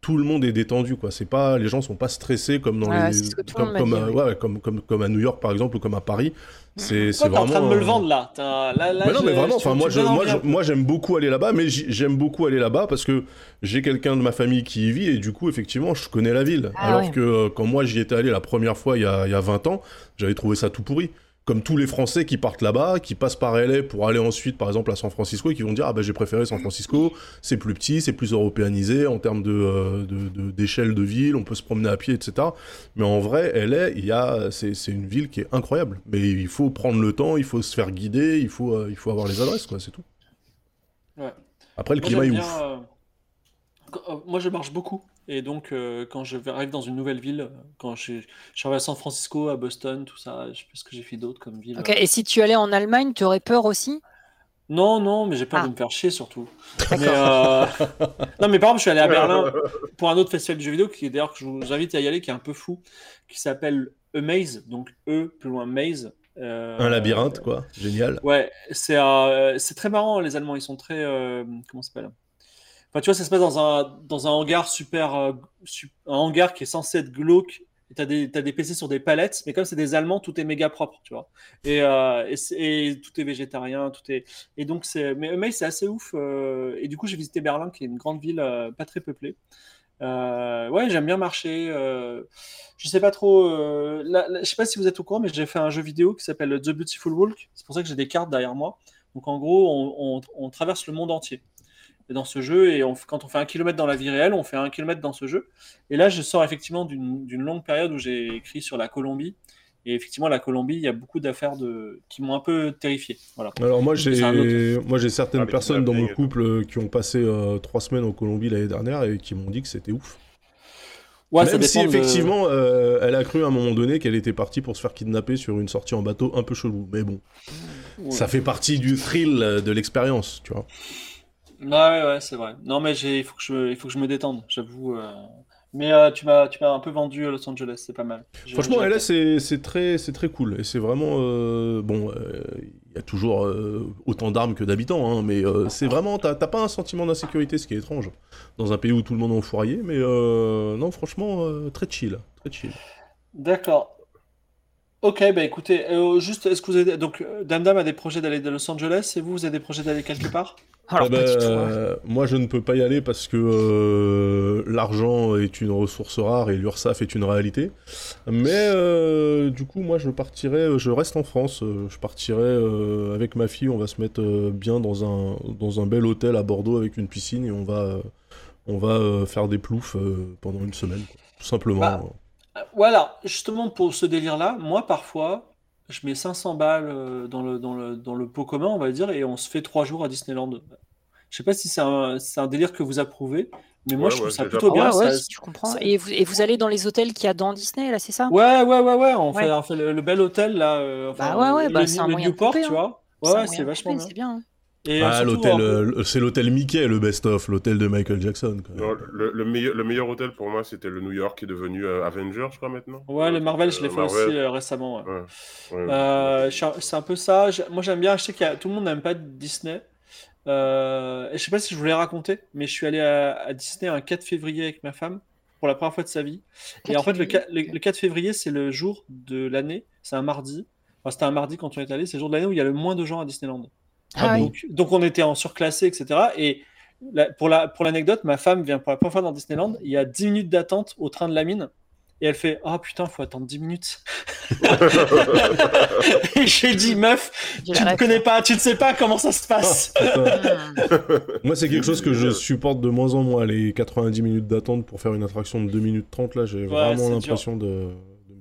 tout le monde est détendu, quoi. C'est pas, les gens sont pas stressés comme dans les, c'est comme, comme, dit, à, ouais, comme, comme, comme à New York, par exemple, ou comme à Paris. C'est c'est t'es en train de me le euh, vendre là T'as- là, là, mais non, je- mais vraiment, enfin, moi, je, moi, je- j'aime beaucoup aller là-bas, mais j'aime beaucoup aller là-bas parce que j'ai quelqu'un de ma famille qui y vit et du coup, effectivement, je connais la ville. Ah Alors ouais. que euh, quand moi, j'y étais allé la première fois il y a, il y a 20 ans, j'avais trouvé ça tout pourri. Comme tous les Français qui partent là-bas, qui passent par LA pour aller ensuite, par exemple, à San Francisco et qui vont dire Ah bah j'ai préféré San Francisco, c'est plus petit, c'est plus européanisé en termes de, euh, de- de- d'échelle de, ville, on peut se promener à pied, etc. Mais en vrai, LA, il y a, c'est, c'est une ville qui est incroyable. Mais il faut prendre le temps, il faut se faire guider, il faut, euh, il faut avoir les adresses, quoi, c'est tout. Ouais. Après, le Moi, climat est ouf. euh, moi, je marche beaucoup. Et donc, euh, quand je vais- arrive dans une nouvelle ville, quand je, je suis arrivé à San Francisco, à Boston, tout ça, je sais pas ce que j'ai fait d'autre comme ville. Ok, et si tu allais en Allemagne, tu aurais peur aussi? Non, non, mais j'ai peur Ah. de me faire chier surtout. Mais, euh, non, mais par exemple, je suis allé à Berlin [LAUGHS] pour un autre festival de jeux vidéo qui est d'ailleurs que je vous invite à y aller, qui est un peu fou, qui s'appelle Amaze, donc E plus loin Maze. Euh, Un labyrinthe, quoi. Génial. Ouais, c'est euh, c'est très marrant, les Allemands, ils sont très. euh, comment ça s'appelle? Enfin, tu vois, ça se passe dans un, hangar super. euh, un hangar qui est censé être glauque. T'as des, t'as des PC sur des palettes, mais comme c'est des Allemands, tout est méga propre, tu vois. Et, euh, et, tout est végétarien, tout est. Et donc, c'est. Mais mais c'est assez ouf. euh, et du coup, j'ai visité Berlin, qui est une grande ville pas très peuplée. Ouais, j'aime bien marcher. je sais pas trop. là- là, je sais pas si vous êtes au courant, mais j'ai fait un jeu vidéo qui s'appelle The Beautiful Walk. C'est pour ça que j'ai des cartes derrière moi. Donc en gros, on, traverse le monde entier dans ce jeu. Et on- quand on fait un kilomètre dans la vie réelle, on fait un kilomètre dans ce jeu. Et là, je sors effectivement d'une longue période où j'ai écrit sur la Colombie. Et effectivement, la Colombie, il y a beaucoup d'affaires de... qui m'ont un peu terrifié. Voilà. Alors moi j'ai C'est un autre. moi j'ai certaines Ah, personnes dans mon couple euh, qui ont passé euh, trois semaines en Colombie l'année dernière et qui m'ont dit que c'était ouf. Ouais, ça Même si de- effectivement euh, elle a cru à un moment donné qu'elle était partie pour se faire kidnapper sur une sortie en bateau un peu chelou. Mais bon, Ouais. ça fait partie du thrill de l'expérience, tu vois. Ouais, ouais, ouais, c'est vrai. Non, mais j'ai, il faut que je, il faut que je me détende, j'avoue. euh. Mais euh, tu m'as, tu m'as un peu vendu à Los Angeles, c'est pas mal. J'ai- Franchement, j'ai LA, hâte. c'est c'est très, c'est très cool. Et c'est vraiment. euh, bon, euh, il y a toujours euh, autant d'armes que d'habitants, hein, mais euh, c'est vraiment. T'as t'as pas un sentiment d'insécurité, ce qui est étrange. Dans un pays où tout le monde est enfouraillé, mais euh, non, franchement, euh, très chill. Très chill. D'accord. Ok, bah écoutez, euh, juste, est-ce que vous avez. Donc, euh, Dame Dame a des projets d'aller à Los Angeles et vous, vous avez des projets d'aller quelque part? Alors, Ah bah, hein. euh, moi, je ne peux pas y aller parce que euh, l'argent est une ressource rare et l'URSSAF est une réalité. Mais euh, du coup, moi, je partirai, je reste en France. Je partirai euh, avec ma fille. On va se mettre euh, bien dans un dans un bel hôtel à Bordeaux avec une piscine et on va euh, on va euh, faire des ploufs euh, pendant une semaine, quoi. tout simplement. Bah, Voilà, justement pour ce délire-là, moi parfois, je mets 500 balles euh, dans le, dans le, dans le pot commun, on va dire, et on se fait trois jours à Disneyland. Je sais pas si c'est un, c'est un délire que vous approuvez, mais moi Ouais, je trouve ouais, ça plutôt bien. ouais, ouais, ça- si tu comprends. ça- Et vous, et vous allez dans les hôtels qu'il y a dans Disney, là, c'est ça? Ouais, ouais, ouais, ouais, on Ouais. fait, on fait le, le bel hôtel là. euh, enfin, Bah ouais, ouais, le, bah, c'est un moyen Newport, couper, tu hein. vois. Ouais, c'est vachement couper, bien. C'est bien. hein. Et Ah, l'hôtel, euh, euh, c'est l'hôtel Mickey, le best-of, l'hôtel de Michael Jackson. quoi. Non, le, le meilleur, le meilleur hôtel pour moi, c'était le New York, qui est devenu euh, Avenger, je crois, maintenant. Ouais, le Marvel, je l'ai Euh, fait Marvel. aussi euh, récemment. ouais. Ouais, ouais. Euh, c'est un peu ça. Je- moi, j'aime bien. Je sais a tout le monde n'aime pas Disney. Euh, je sais pas si je vous l'ai raconté, mais je suis allé à, à Disney un 4 février avec ma femme pour la première fois de sa vie. Et 4 en fait, le, février, qua- le- le 4 février, c'est le jour de l'année. C'est un mardi. Enfin, c'était un mardi quand on est allé. C'est le jour de l'année où il y a le moins de gens à Disneyland. Ah, oui. Donc, on était en surclassé, etc. Et la- pour la- pour l'anecdote, ma femme vient pour la première fois dans Disneyland. Il y a 10 minutes d'attente au train de la mine. Et elle fait Ah putain, faut attendre 10 minutes. [LAUGHS] et j'ai dit Meuf, tu ne connais pas, tu ne sais pas comment ça se passe. Putain. Hmm. Moi, c'est quelque chose que je supporte de moins en moins, les 90 minutes d'attente pour faire une attraction de 2 minutes 30. Là, j'ai Ouais, vraiment l'impression de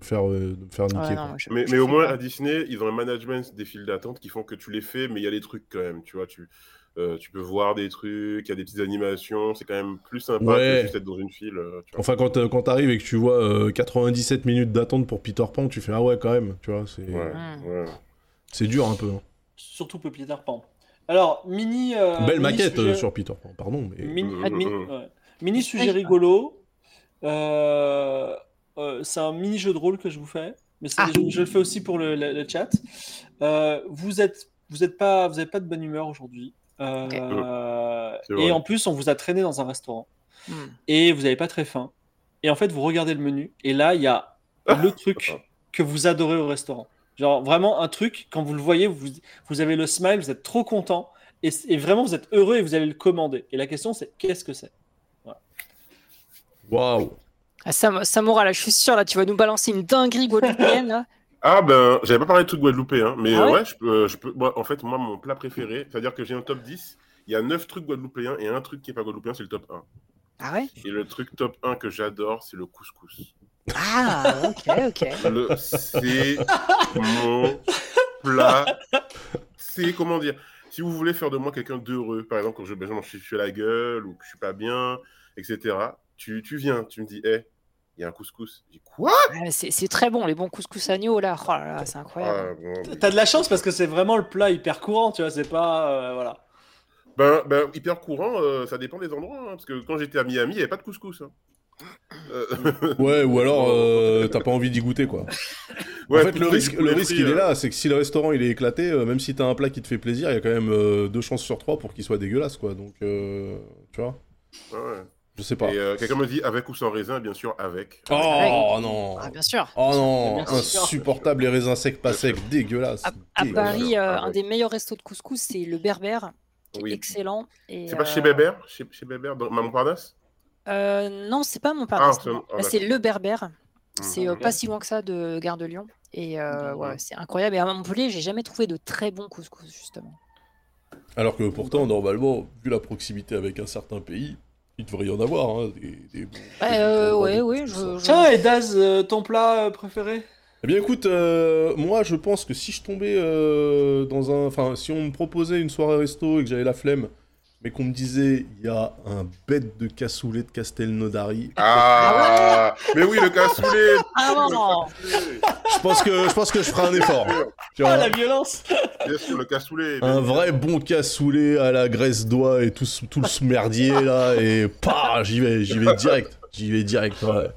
me faire, euh, de me faire niquer. Ouais, quoi. non, moi, je- Mais, je mais au moins pas. à Disney, ils ont un management des files d'attente qui font que tu les fais, mais il y a des trucs quand même. Tu vois, tu, euh, tu peux voir des trucs, il y a des petites animations, c'est quand même plus sympa Ouais. que juste être dans une file. euh, tu vois. Enfin, quand, euh, quand t'arrives et que tu vois euh, 97 minutes d'attente pour Peter Pan, tu fais Ah ouais, quand même, tu vois, c'est Ouais, Hmm. ouais. dur un peu. hein. Surtout pour Peter Pan. Alors, mini. euh, Belle mini maquette sujet- sur Peter Pan, pardon, mais. Mini, Mm, mm, mini- mm. ouais. Mini sujet rigolo. Euh, c'est un mini jeu de rôle que je vous fais, mais Ah. je, je le fais aussi pour le, le- le chat. Euh, vous êtes, vous êtes pas, vous avez pas de bonne humeur aujourd'hui. Euh, vrai. et en plus, on vous a traîné dans un restaurant Hmm. et vous n'avez pas très faim. Et en fait, vous regardez le menu et là, il y a le truc que vous adorez au restaurant. Genre vraiment un truc, quand vous le voyez, vous, vous avez le smile, vous êtes trop content et, et vraiment vous êtes heureux et vous allez le commander. Et la question c'est qu'est-ce que c'est? Waouh! Ah, Sam- Samora, là, je suis sûr, là, tu vas nous balancer une dinguerie guadeloupéenne, là. [LAUGHS] Ah ben, j'avais pas parlé de trucs guadeloupéens, hein, mais Ah euh, ouais ouais, je peux, je peux, moi, en fait, moi, mon plat préféré, c'est-à-dire que j'ai un top 10, il y a 9 trucs guadeloupéens et un truc qui est pas guadeloupéen, c'est le top 1. Ah ouais Et le truc top 1 que j'adore, c'est le couscous. Ah, ok, ok. Le- C'est mon plat. C'est comment dire Si vous voulez faire de moi quelqu'un d'heureux, par exemple, quand je, ben, je suis fait la gueule ou que je suis pas bien, etc., tu, tu viens, tu me dis, hé, il y a un couscous. Je dis, quoi? Ah, C'est c'est très bon, les bons couscous agneaux, là. Oh là là, c'est incroyable. Ah, bon, T'as de la chance parce que c'est vraiment le plat hyper courant, tu vois, c'est pas. euh, voilà. ben, ben, hyper courant, euh, ça dépend des endroits. hein, parce que quand j'étais à Miami, il n'y avait pas de couscous. hein. Euh, Ouais, ou alors [LAUGHS] euh, t'as pas envie d'y goûter quoi. ouais, en fait, le risque, le risque il est là, c'est que si le restaurant il est éclaté, euh, même si t'as un plat qui te fait plaisir, il y a quand même euh, deux chances sur trois pour qu'il soit dégueulasse quoi. Donc, euh, tu vois, ouais, ouais. Je sais pas. Et euh, quelqu'un me dit avec ou sans raisin, bien sûr, avec. Oh non! Ah, bien sûr. Oh non! Bien. Insupportable les raisins secs pas secs, dégueulasse. À. Paris, euh, Ah, un des meilleurs restos de couscous, c'est le Berbère, qui est Oui. excellent. C'est pas chez euh, Bébert Chez, chez Bébert, dans Montparnasse? Euh, Non, c'est pas Montparnasse. Ah, c'est- ah, c'est d'accord. le Berbère. C'est euh, Ok. pas si loin que ça de Gare de Lyon. Et euh, ouais, Mhm. c'est incroyable. Et à Montpellier, j'ai jamais trouvé de très bons couscous, justement. Alors que pourtant, normalement, vu la proximité avec un certain pays, il devrait y en avoir. Hein, des, des bons- Ouais, des euh, ouais, ouais, je- je- Tiens, et Daz, euh, ton plat euh, préféré? Eh bien écoute, euh, moi je pense que si je tombais euh, dans un... Enfin, si on me proposait une soirée resto et que j'avais la flemme, mais qu'on me disait, il y a un bête de cassoulet de Castelnaudary, Ah. Mais oui, le cassoulet. Ah Le non cassoulet. Je pense que je, pense que je ferai un effort. Tu vois, Ah, la violence. Bien sûr, le cassoulet un vrai bon cassoulet à la graisse d'oie et tout, tout ce merdier là, et pas, j'y vais, j'y vais direct, j'y vais direct, ouais.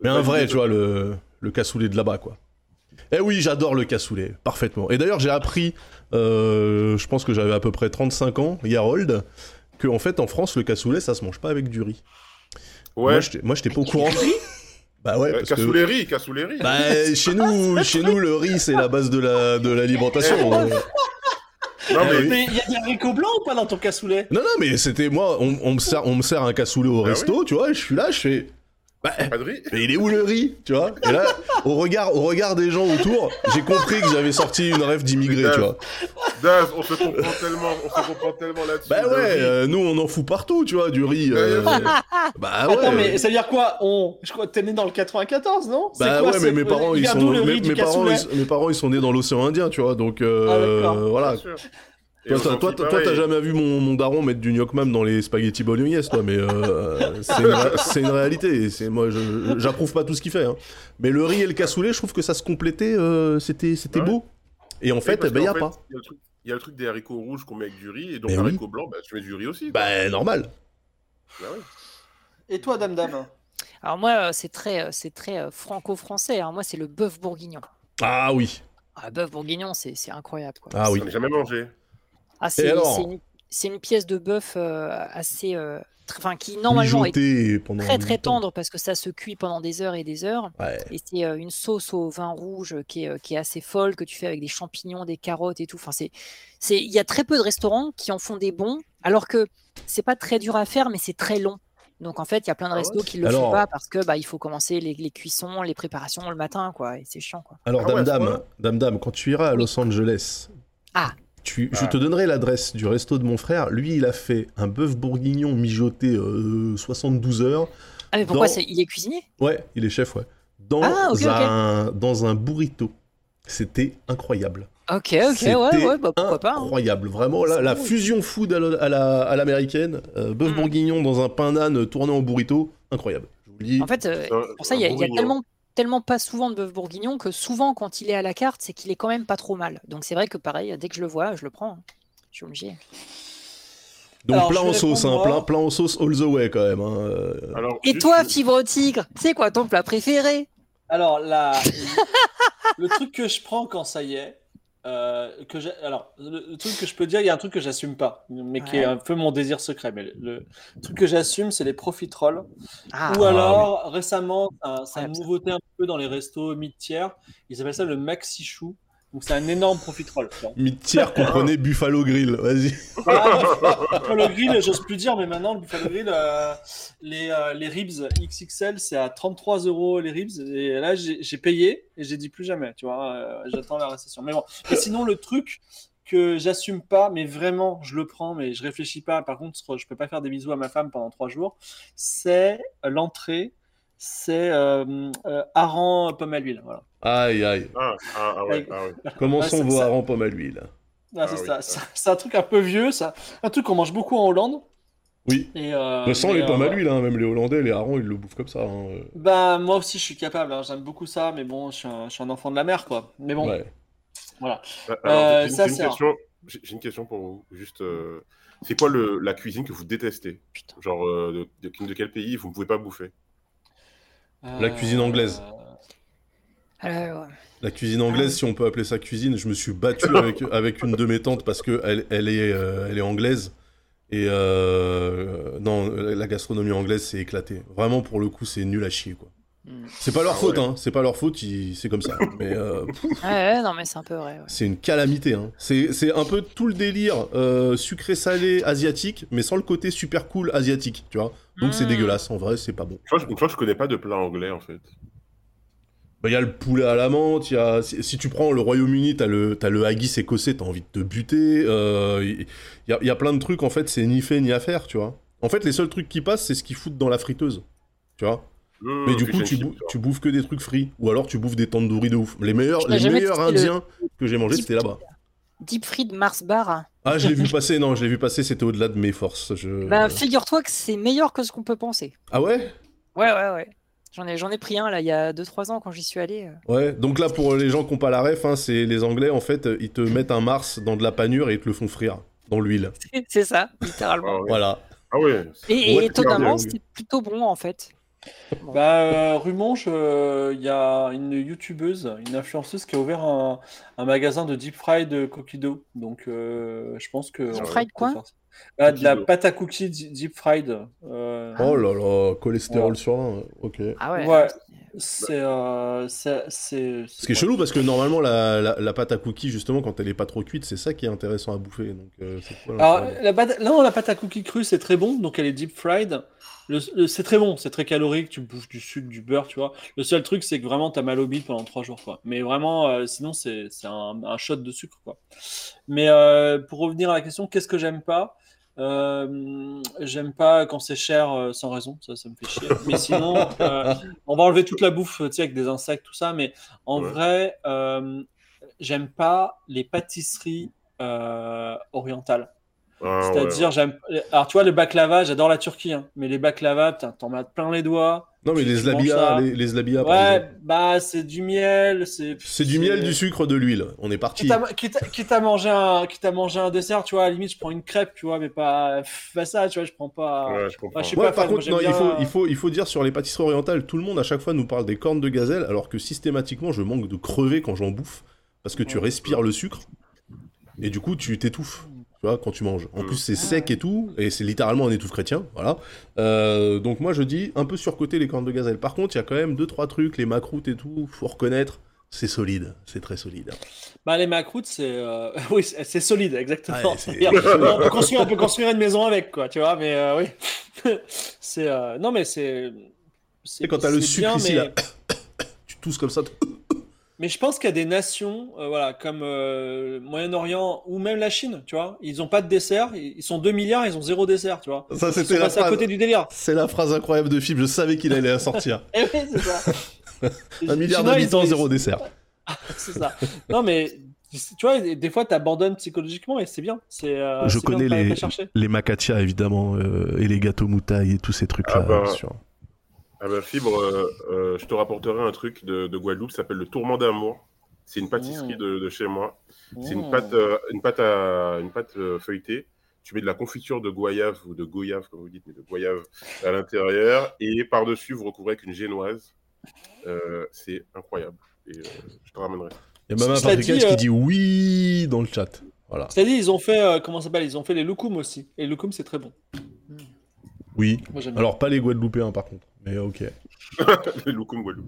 Mais un vrai, tu vois, le, le cassoulet de là-bas, quoi. Eh oui, j'adore le cassoulet, parfaitement. Et d'ailleurs, j'ai appris, je pense que j'avais à peu près 35 ans, Yarold, que en fait, en France, le cassoulet, ça se mange pas avec du riz. Ouais, Moi, j'étais- pas au courant. [LAUGHS] bah ouais, Euh, que... cassoulet riz, cassoulet riz Bah, chez nous, chez nous, le riz, c'est la base de la de l'alimentation. Eh, Euh, Non, Ah mais il y a des haricots blancs ou pas dans ton cassoulet? Non, non, mais c'était moi, on, on me sert, on me sert un cassoulet au Ah resto, tu vois, et je suis là, je fais. Bah, pas de riz. mais il est où le riz, tu vois? Et là, au regard, au regard des gens autour, j'ai compris que j'avais sorti une rêve d'immigré, tu vois. Daz, on se comprend tellement, on se comprend tellement là-dessus. Bah ouais, euh, nous on en fout partout, tu vois, du riz. euh, Ouais, bah Attends, ouais. mais ça veut dire quoi On, je crois, que t'es né dans le 94, non? Bah quoi, ouais, mais mes parents, il ils sont, mes, parents, ils, mes parents, ils sont nés dans l'océan Indien, tu vois, donc euh, Ah, d'accord. voilà. Bien sûr. Toi, aux toi, t'as jamais vu mon, mon daron mettre du gnocchi même dans les spaghettis bolognaise, toi, mais euh, c'est une, ré- c'est une réalité. C'est moi, je- j'approuve pas tout ce qu'il fait. hein. Mais le riz et le cassoulet, je trouve que ça se complétait, euh, c'était, c'était Ouais. beau. Et en Oui, fait, parce ben y a qu'en pas. Il y a le truc- il y a le truc des haricots rouges qu'on met avec du riz, et donc Mais oui. haricots blancs, bah, tu mets du riz aussi. quoi. Bah normal. Bah ouais. Et toi, Dame Dame? Alors moi, euh, c'est très, c'est très franco-français. Alors moi, c'est le bœuf bourguignon. Ah oui. Ah, bœuf bourguignon, c'est c'est incroyable. Quoi. Ah oui. J'en ai jamais mangé. Ah, c'est une, pièce de bœuf euh, assez, euh, enfin, qui normalement est Mijoté très très tendre parce que ça se cuit pendant des heures et des heures. Ouais. Et c'est euh, une sauce au vin rouge qui est, qui est assez folle, que tu fais avec des champignons, des carottes et tout. Enfin, c'est, c'est, il y a très peu de restaurants qui en font des bons, alors que c'est pas très dur à faire, mais c'est très long. Donc en fait, il y a plein de Ah restos qui le Alors- font pas parce que bah il faut commencer les, les cuissons, les préparations le matin, quoi. Et c'est chiant, quoi. Alors, Ah dame, dame, dame, dame, quand tu iras à Los Angeles, Ah. Tu, je Ah. te donnerai l'adresse du resto de mon frère. Lui, il a fait un bœuf bourguignon mijoté euh, 72 heures. Ah mais pourquoi Dans- il est cuisinier? Ouais, il est chef, ouais. Dans, Ah, un, dans un burrito. C'était incroyable. Ok, ok, ouais, ouais, bah pourquoi pas. hein. Incroyable, vraiment. La, fusion food à la- à la- à l'américaine, euh, bœuf Mm. bourguignon dans un pain d'âne tourné en burrito, incroyable. Je vous le dis. En fait, euh, pour ça, il y a, y tellement, tellement pas souvent de bœuf bourguignon que souvent, quand il est à la carte, c'est qu'il est quand même pas trop mal. Donc c'est vrai que pareil, dès que je le vois, je le prends. hein. Je suis obligé. Donc Alors, plein en sauce, hein, plein, plein en sauce all the way quand même. hein, euh. Alors, Et juste- toi, fibre tigre, c'est quoi ton plat préféré? Alors, la... [LAUGHS] le truc que je prends quand ça y est, euh, que j'ai- alors, le, le truc que je peux dire, il y a un truc que j'assume pas, mais qui est un peu mon désir secret. Mais le, le truc que j'assume, c'est les profiteroles. Ah, Ou alors, récemment, c'est une ça. nouveauté un peu dans les restos mid-tiers. Ils appellent ça le maxi chou. Donc, c'est un énorme profiterole. Mid-tiers, comprenez Buffalo Grill, vas-y. Ah, le grill, j'ose plus dire, mais maintenant, le Buffalo Grill, euh, les, euh, les ribs XXL, c'est à 33 euros les ribs. Et là, j'ai j'ai payé et j'ai dit plus jamais, tu vois. euh, J'attends la récession. Mais bon. Et sinon, le truc que j'assume pas, mais vraiment, je le prends, mais je réfléchis pas. Par contre, je peux pas faire des bisous à ma femme pendant trois jours. C'est l'entrée, c'est euh, euh, hareng pomme à l'huile. Voilà. Aïe, aïe. Ah, ah, ah ouais, ah ouais. [LAUGHS] Commençons vos harengs pomme à l'huile. Ah, Ah c'est oui, ça. ah. C'est- un truc un peu vieux, ça. Un truc qu'on mange beaucoup en Hollande. Oui. Et, euh, Mais sans mais, les pommes euh, à l'huile, hein, même les Hollandais, les harengs, ils le bouffent comme ça. hein, euh. Bah, moi aussi, je suis capable. hein. J'aime beaucoup ça, mais bon, je suis, un, je suis un enfant de la mer, quoi. Mais bon, Ouais. voilà. Alors, Euh, j'ai une- ça, c'est question- j'ai j'ai une question pour vous. Juste, euh, c'est quoi le, la cuisine que vous détestez? Putain. Genre, euh, de, de- de quel pays vous ne pouvez pas bouffer? La cuisine anglaise. Euh. La cuisine anglaise, si on peut appeler ça cuisine, je me suis battu avec, [LAUGHS] avec une de mes tantes parce que elle, elle est, euh, elle est anglaise. Et euh, non, la gastronomie anglaise, c'est éclaté. Vraiment, pour le coup, c'est nul à chier, quoi. Hmm. C'est pas leur Ah faute, ouais. hein. C'est pas leur faute, ils- c'est comme ça. [LAUGHS] Mais euh, Ouais, ouais, non, mais c'est un peu vrai. ouais. c'est une calamité, hein. C'est c'est un peu tout le délire euh, sucré-salé asiatique, mais sans le côté super cool asiatique, tu vois. Donc c'est Mm. dégueulasse, en vrai, c'est pas bon. Je crois, que- je connais pas de plat anglais en fait. Bah, il y a le poulet à la menthe, il y a... si, si tu prends le Royaume-Uni, t'as le, t'as le haggis écossais, t'as envie de te buter. euh, Il y, a, il y a plein de trucs, en fait, c'est ni fait ni à faire, tu vois. En fait, les seuls trucs qui passent, c'est ce qu'ils foutent dans la friteuse, tu vois. Mmh, Mais du fish coup, tu, bou- tu bouffes que des trucs frits, ou alors tu bouffes des tandoori de ouf. Les meilleurs, les meilleurs le- indiens que j'ai mangés, c'était là-bas. Deep fried Mars Bar. Ah, je l'ai vu passer, non, je l'ai vu passer, c'était au-delà de mes forces. Je... [LAUGHS] Bah, figure-toi que c'est meilleur que ce qu'on peut penser. Ah ouais? Ouais, ouais, ouais. J'en ai, j'en ai pris un là il y a 2-3 ans quand j'y suis allé. euh. Ouais, donc là, pour les gens qui n'ont pas la ref, hein, c'est les Anglais, en fait, ils te mettent un Mars dans de la panure et ils te le font frire dans l'huile. [LAUGHS] C'est ça, littéralement. Ah ouais. Voilà. Ah ouais. Et, et Ouais, étonnamment, c'est plutôt bon en fait. Bah, euh, rue Monge, euh, il y a une youtubeuse, une influenceuse qui a ouvert un, un magasin de deep fried cookie dough. Donc, euh, je pense que. Deep fried quoi faire ça. Ah, de la Cookie pâte à cookies di- deep fried. euh, Oh là là, cholestérol Ouais. sur un, ok. Ah ouais. Ouais. C'est. euh, c'est- c'est- Ce qui est chelou parce que normalement la, la, la pâte à cookies justement quand elle est pas trop cuite c'est ça qui est intéressant à bouffer donc euh, Alors, la pâte, non, la pâte à cookies crue, c'est très bon, donc elle est deep fried. Le- le- c'est très bon, c'est très calorique, tu bouffes du sucre, du beurre, tu vois. Le seul truc, c'est que vraiment, t'as mal au bide pendant trois jours, quoi. Mais vraiment, euh, sinon, c'est c'est un, un shot de sucre, quoi. Mais euh, pour revenir à la question, qu'est-ce que j'aime pas? Euh, J'aime pas quand c'est cher euh, sans raison, ça, ça me fait chier. Mais sinon, euh, on va enlever toute la bouffe, tu sais, avec des insectes, tout ça. Mais en Ouais. vrai, j'aime pas les pâtisseries orientales. Ah, ouais. C'est-à-dire, j'aime. Alors, tu vois, le baklava, j'adore la Turquie, hein. mais les baklava, t'en mets plein les doigts. non mais les ça. les, les Ouais, bah, c'est du miel, c'est. c'est du miel du sucre de l'huile on est parti Quitte à, quitte, à- quitte à manger un, quitte à manger un dessert, tu vois, à la limite, je prends une crêpe, tu vois, mais pas, pas ça, tu vois, je prends pas. Ouais, je je Ouais, pas, par fan, contre, non, il, faut, il, faut, il faut dire sur les pâtisseries orientales, tout le monde à chaque fois nous parle des cornes de gazelle, alors que systématiquement je manque de crever quand j'en bouffe, parce que tu Ouais. respires le sucre, et du coup tu t'étouffes, vois, quand tu manges. En Mm. plus c'est sec et tout, et c'est littéralement un étouffe chrétien, voilà. Euh, donc moi je dis un peu surcoté les cornes de gazelle. Par contre, il y a quand même deux trois trucs, les macroutes et tout, faut reconnaître, c'est solide, c'est très solide. Bah, les macroutes, c'est. euh, [LAUGHS] Oui, c'est c'est solide, exactement. Ouais, c'est- on, peut construire, on peut construire une maison avec, quoi, tu vois, mais euh, oui. [LAUGHS] c'est. euh, Non, mais c'est. Et quand t'as le c'est sucre bien, ici mais... là, [COUGHS] tu tousses comme ça. Mais je pense qu'il y a des nations, euh, voilà, comme euh, Moyen-Orient ou même la Chine, tu vois, ils ont pas de dessert, ils sont 2 milliards, ils ont zéro dessert, tu vois. Ça c'était la passés à phrase. côté du délire. C'est la phrase incroyable de Fib, je savais qu'il allait la sortir. [LAUGHS] Eh oui, c'est ça. Un milliard ils d'habitants, zéro dessert. [LAUGHS] C'est ça. Non, mais tu vois, des fois, t'abandonnes psychologiquement et c'est bien. C'est. euh, Je bien connais les-. Les macatia, évidemment, euh, et les gâteaux moutailles et tous ces trucs-là. Ah bah. Ah bah, Fibre, euh, euh, je te rapporterai un truc de, de Guadeloupe, ça s'appelle le Tourment d'amour. C'est une pâtisserie Mmh. de, de chez moi. C'est une Mmh. pâte, euh, une pâte, à, une pâte euh, feuilletée. Tu mets de la confiture de goyave ou de goyave, comme vous dites, mais de goyave à l'intérieur. Et par-dessus, vous recouvrez avec une génoise. Euh, c'est incroyable. Et euh, je te ramènerai. Il y a Paprika's dit, euh, qui dit oui dans le chat. Voilà. C'est-à-dire, ils ont fait. euh, comment ça s'appelle? Ils ont fait les loukoum aussi. Et les loukoum, c'est très bon. Oui. Moi. Alors, pas les Guadeloupéens, par contre. Mais ok. [LAUGHS] Loukoum Guadeloupe.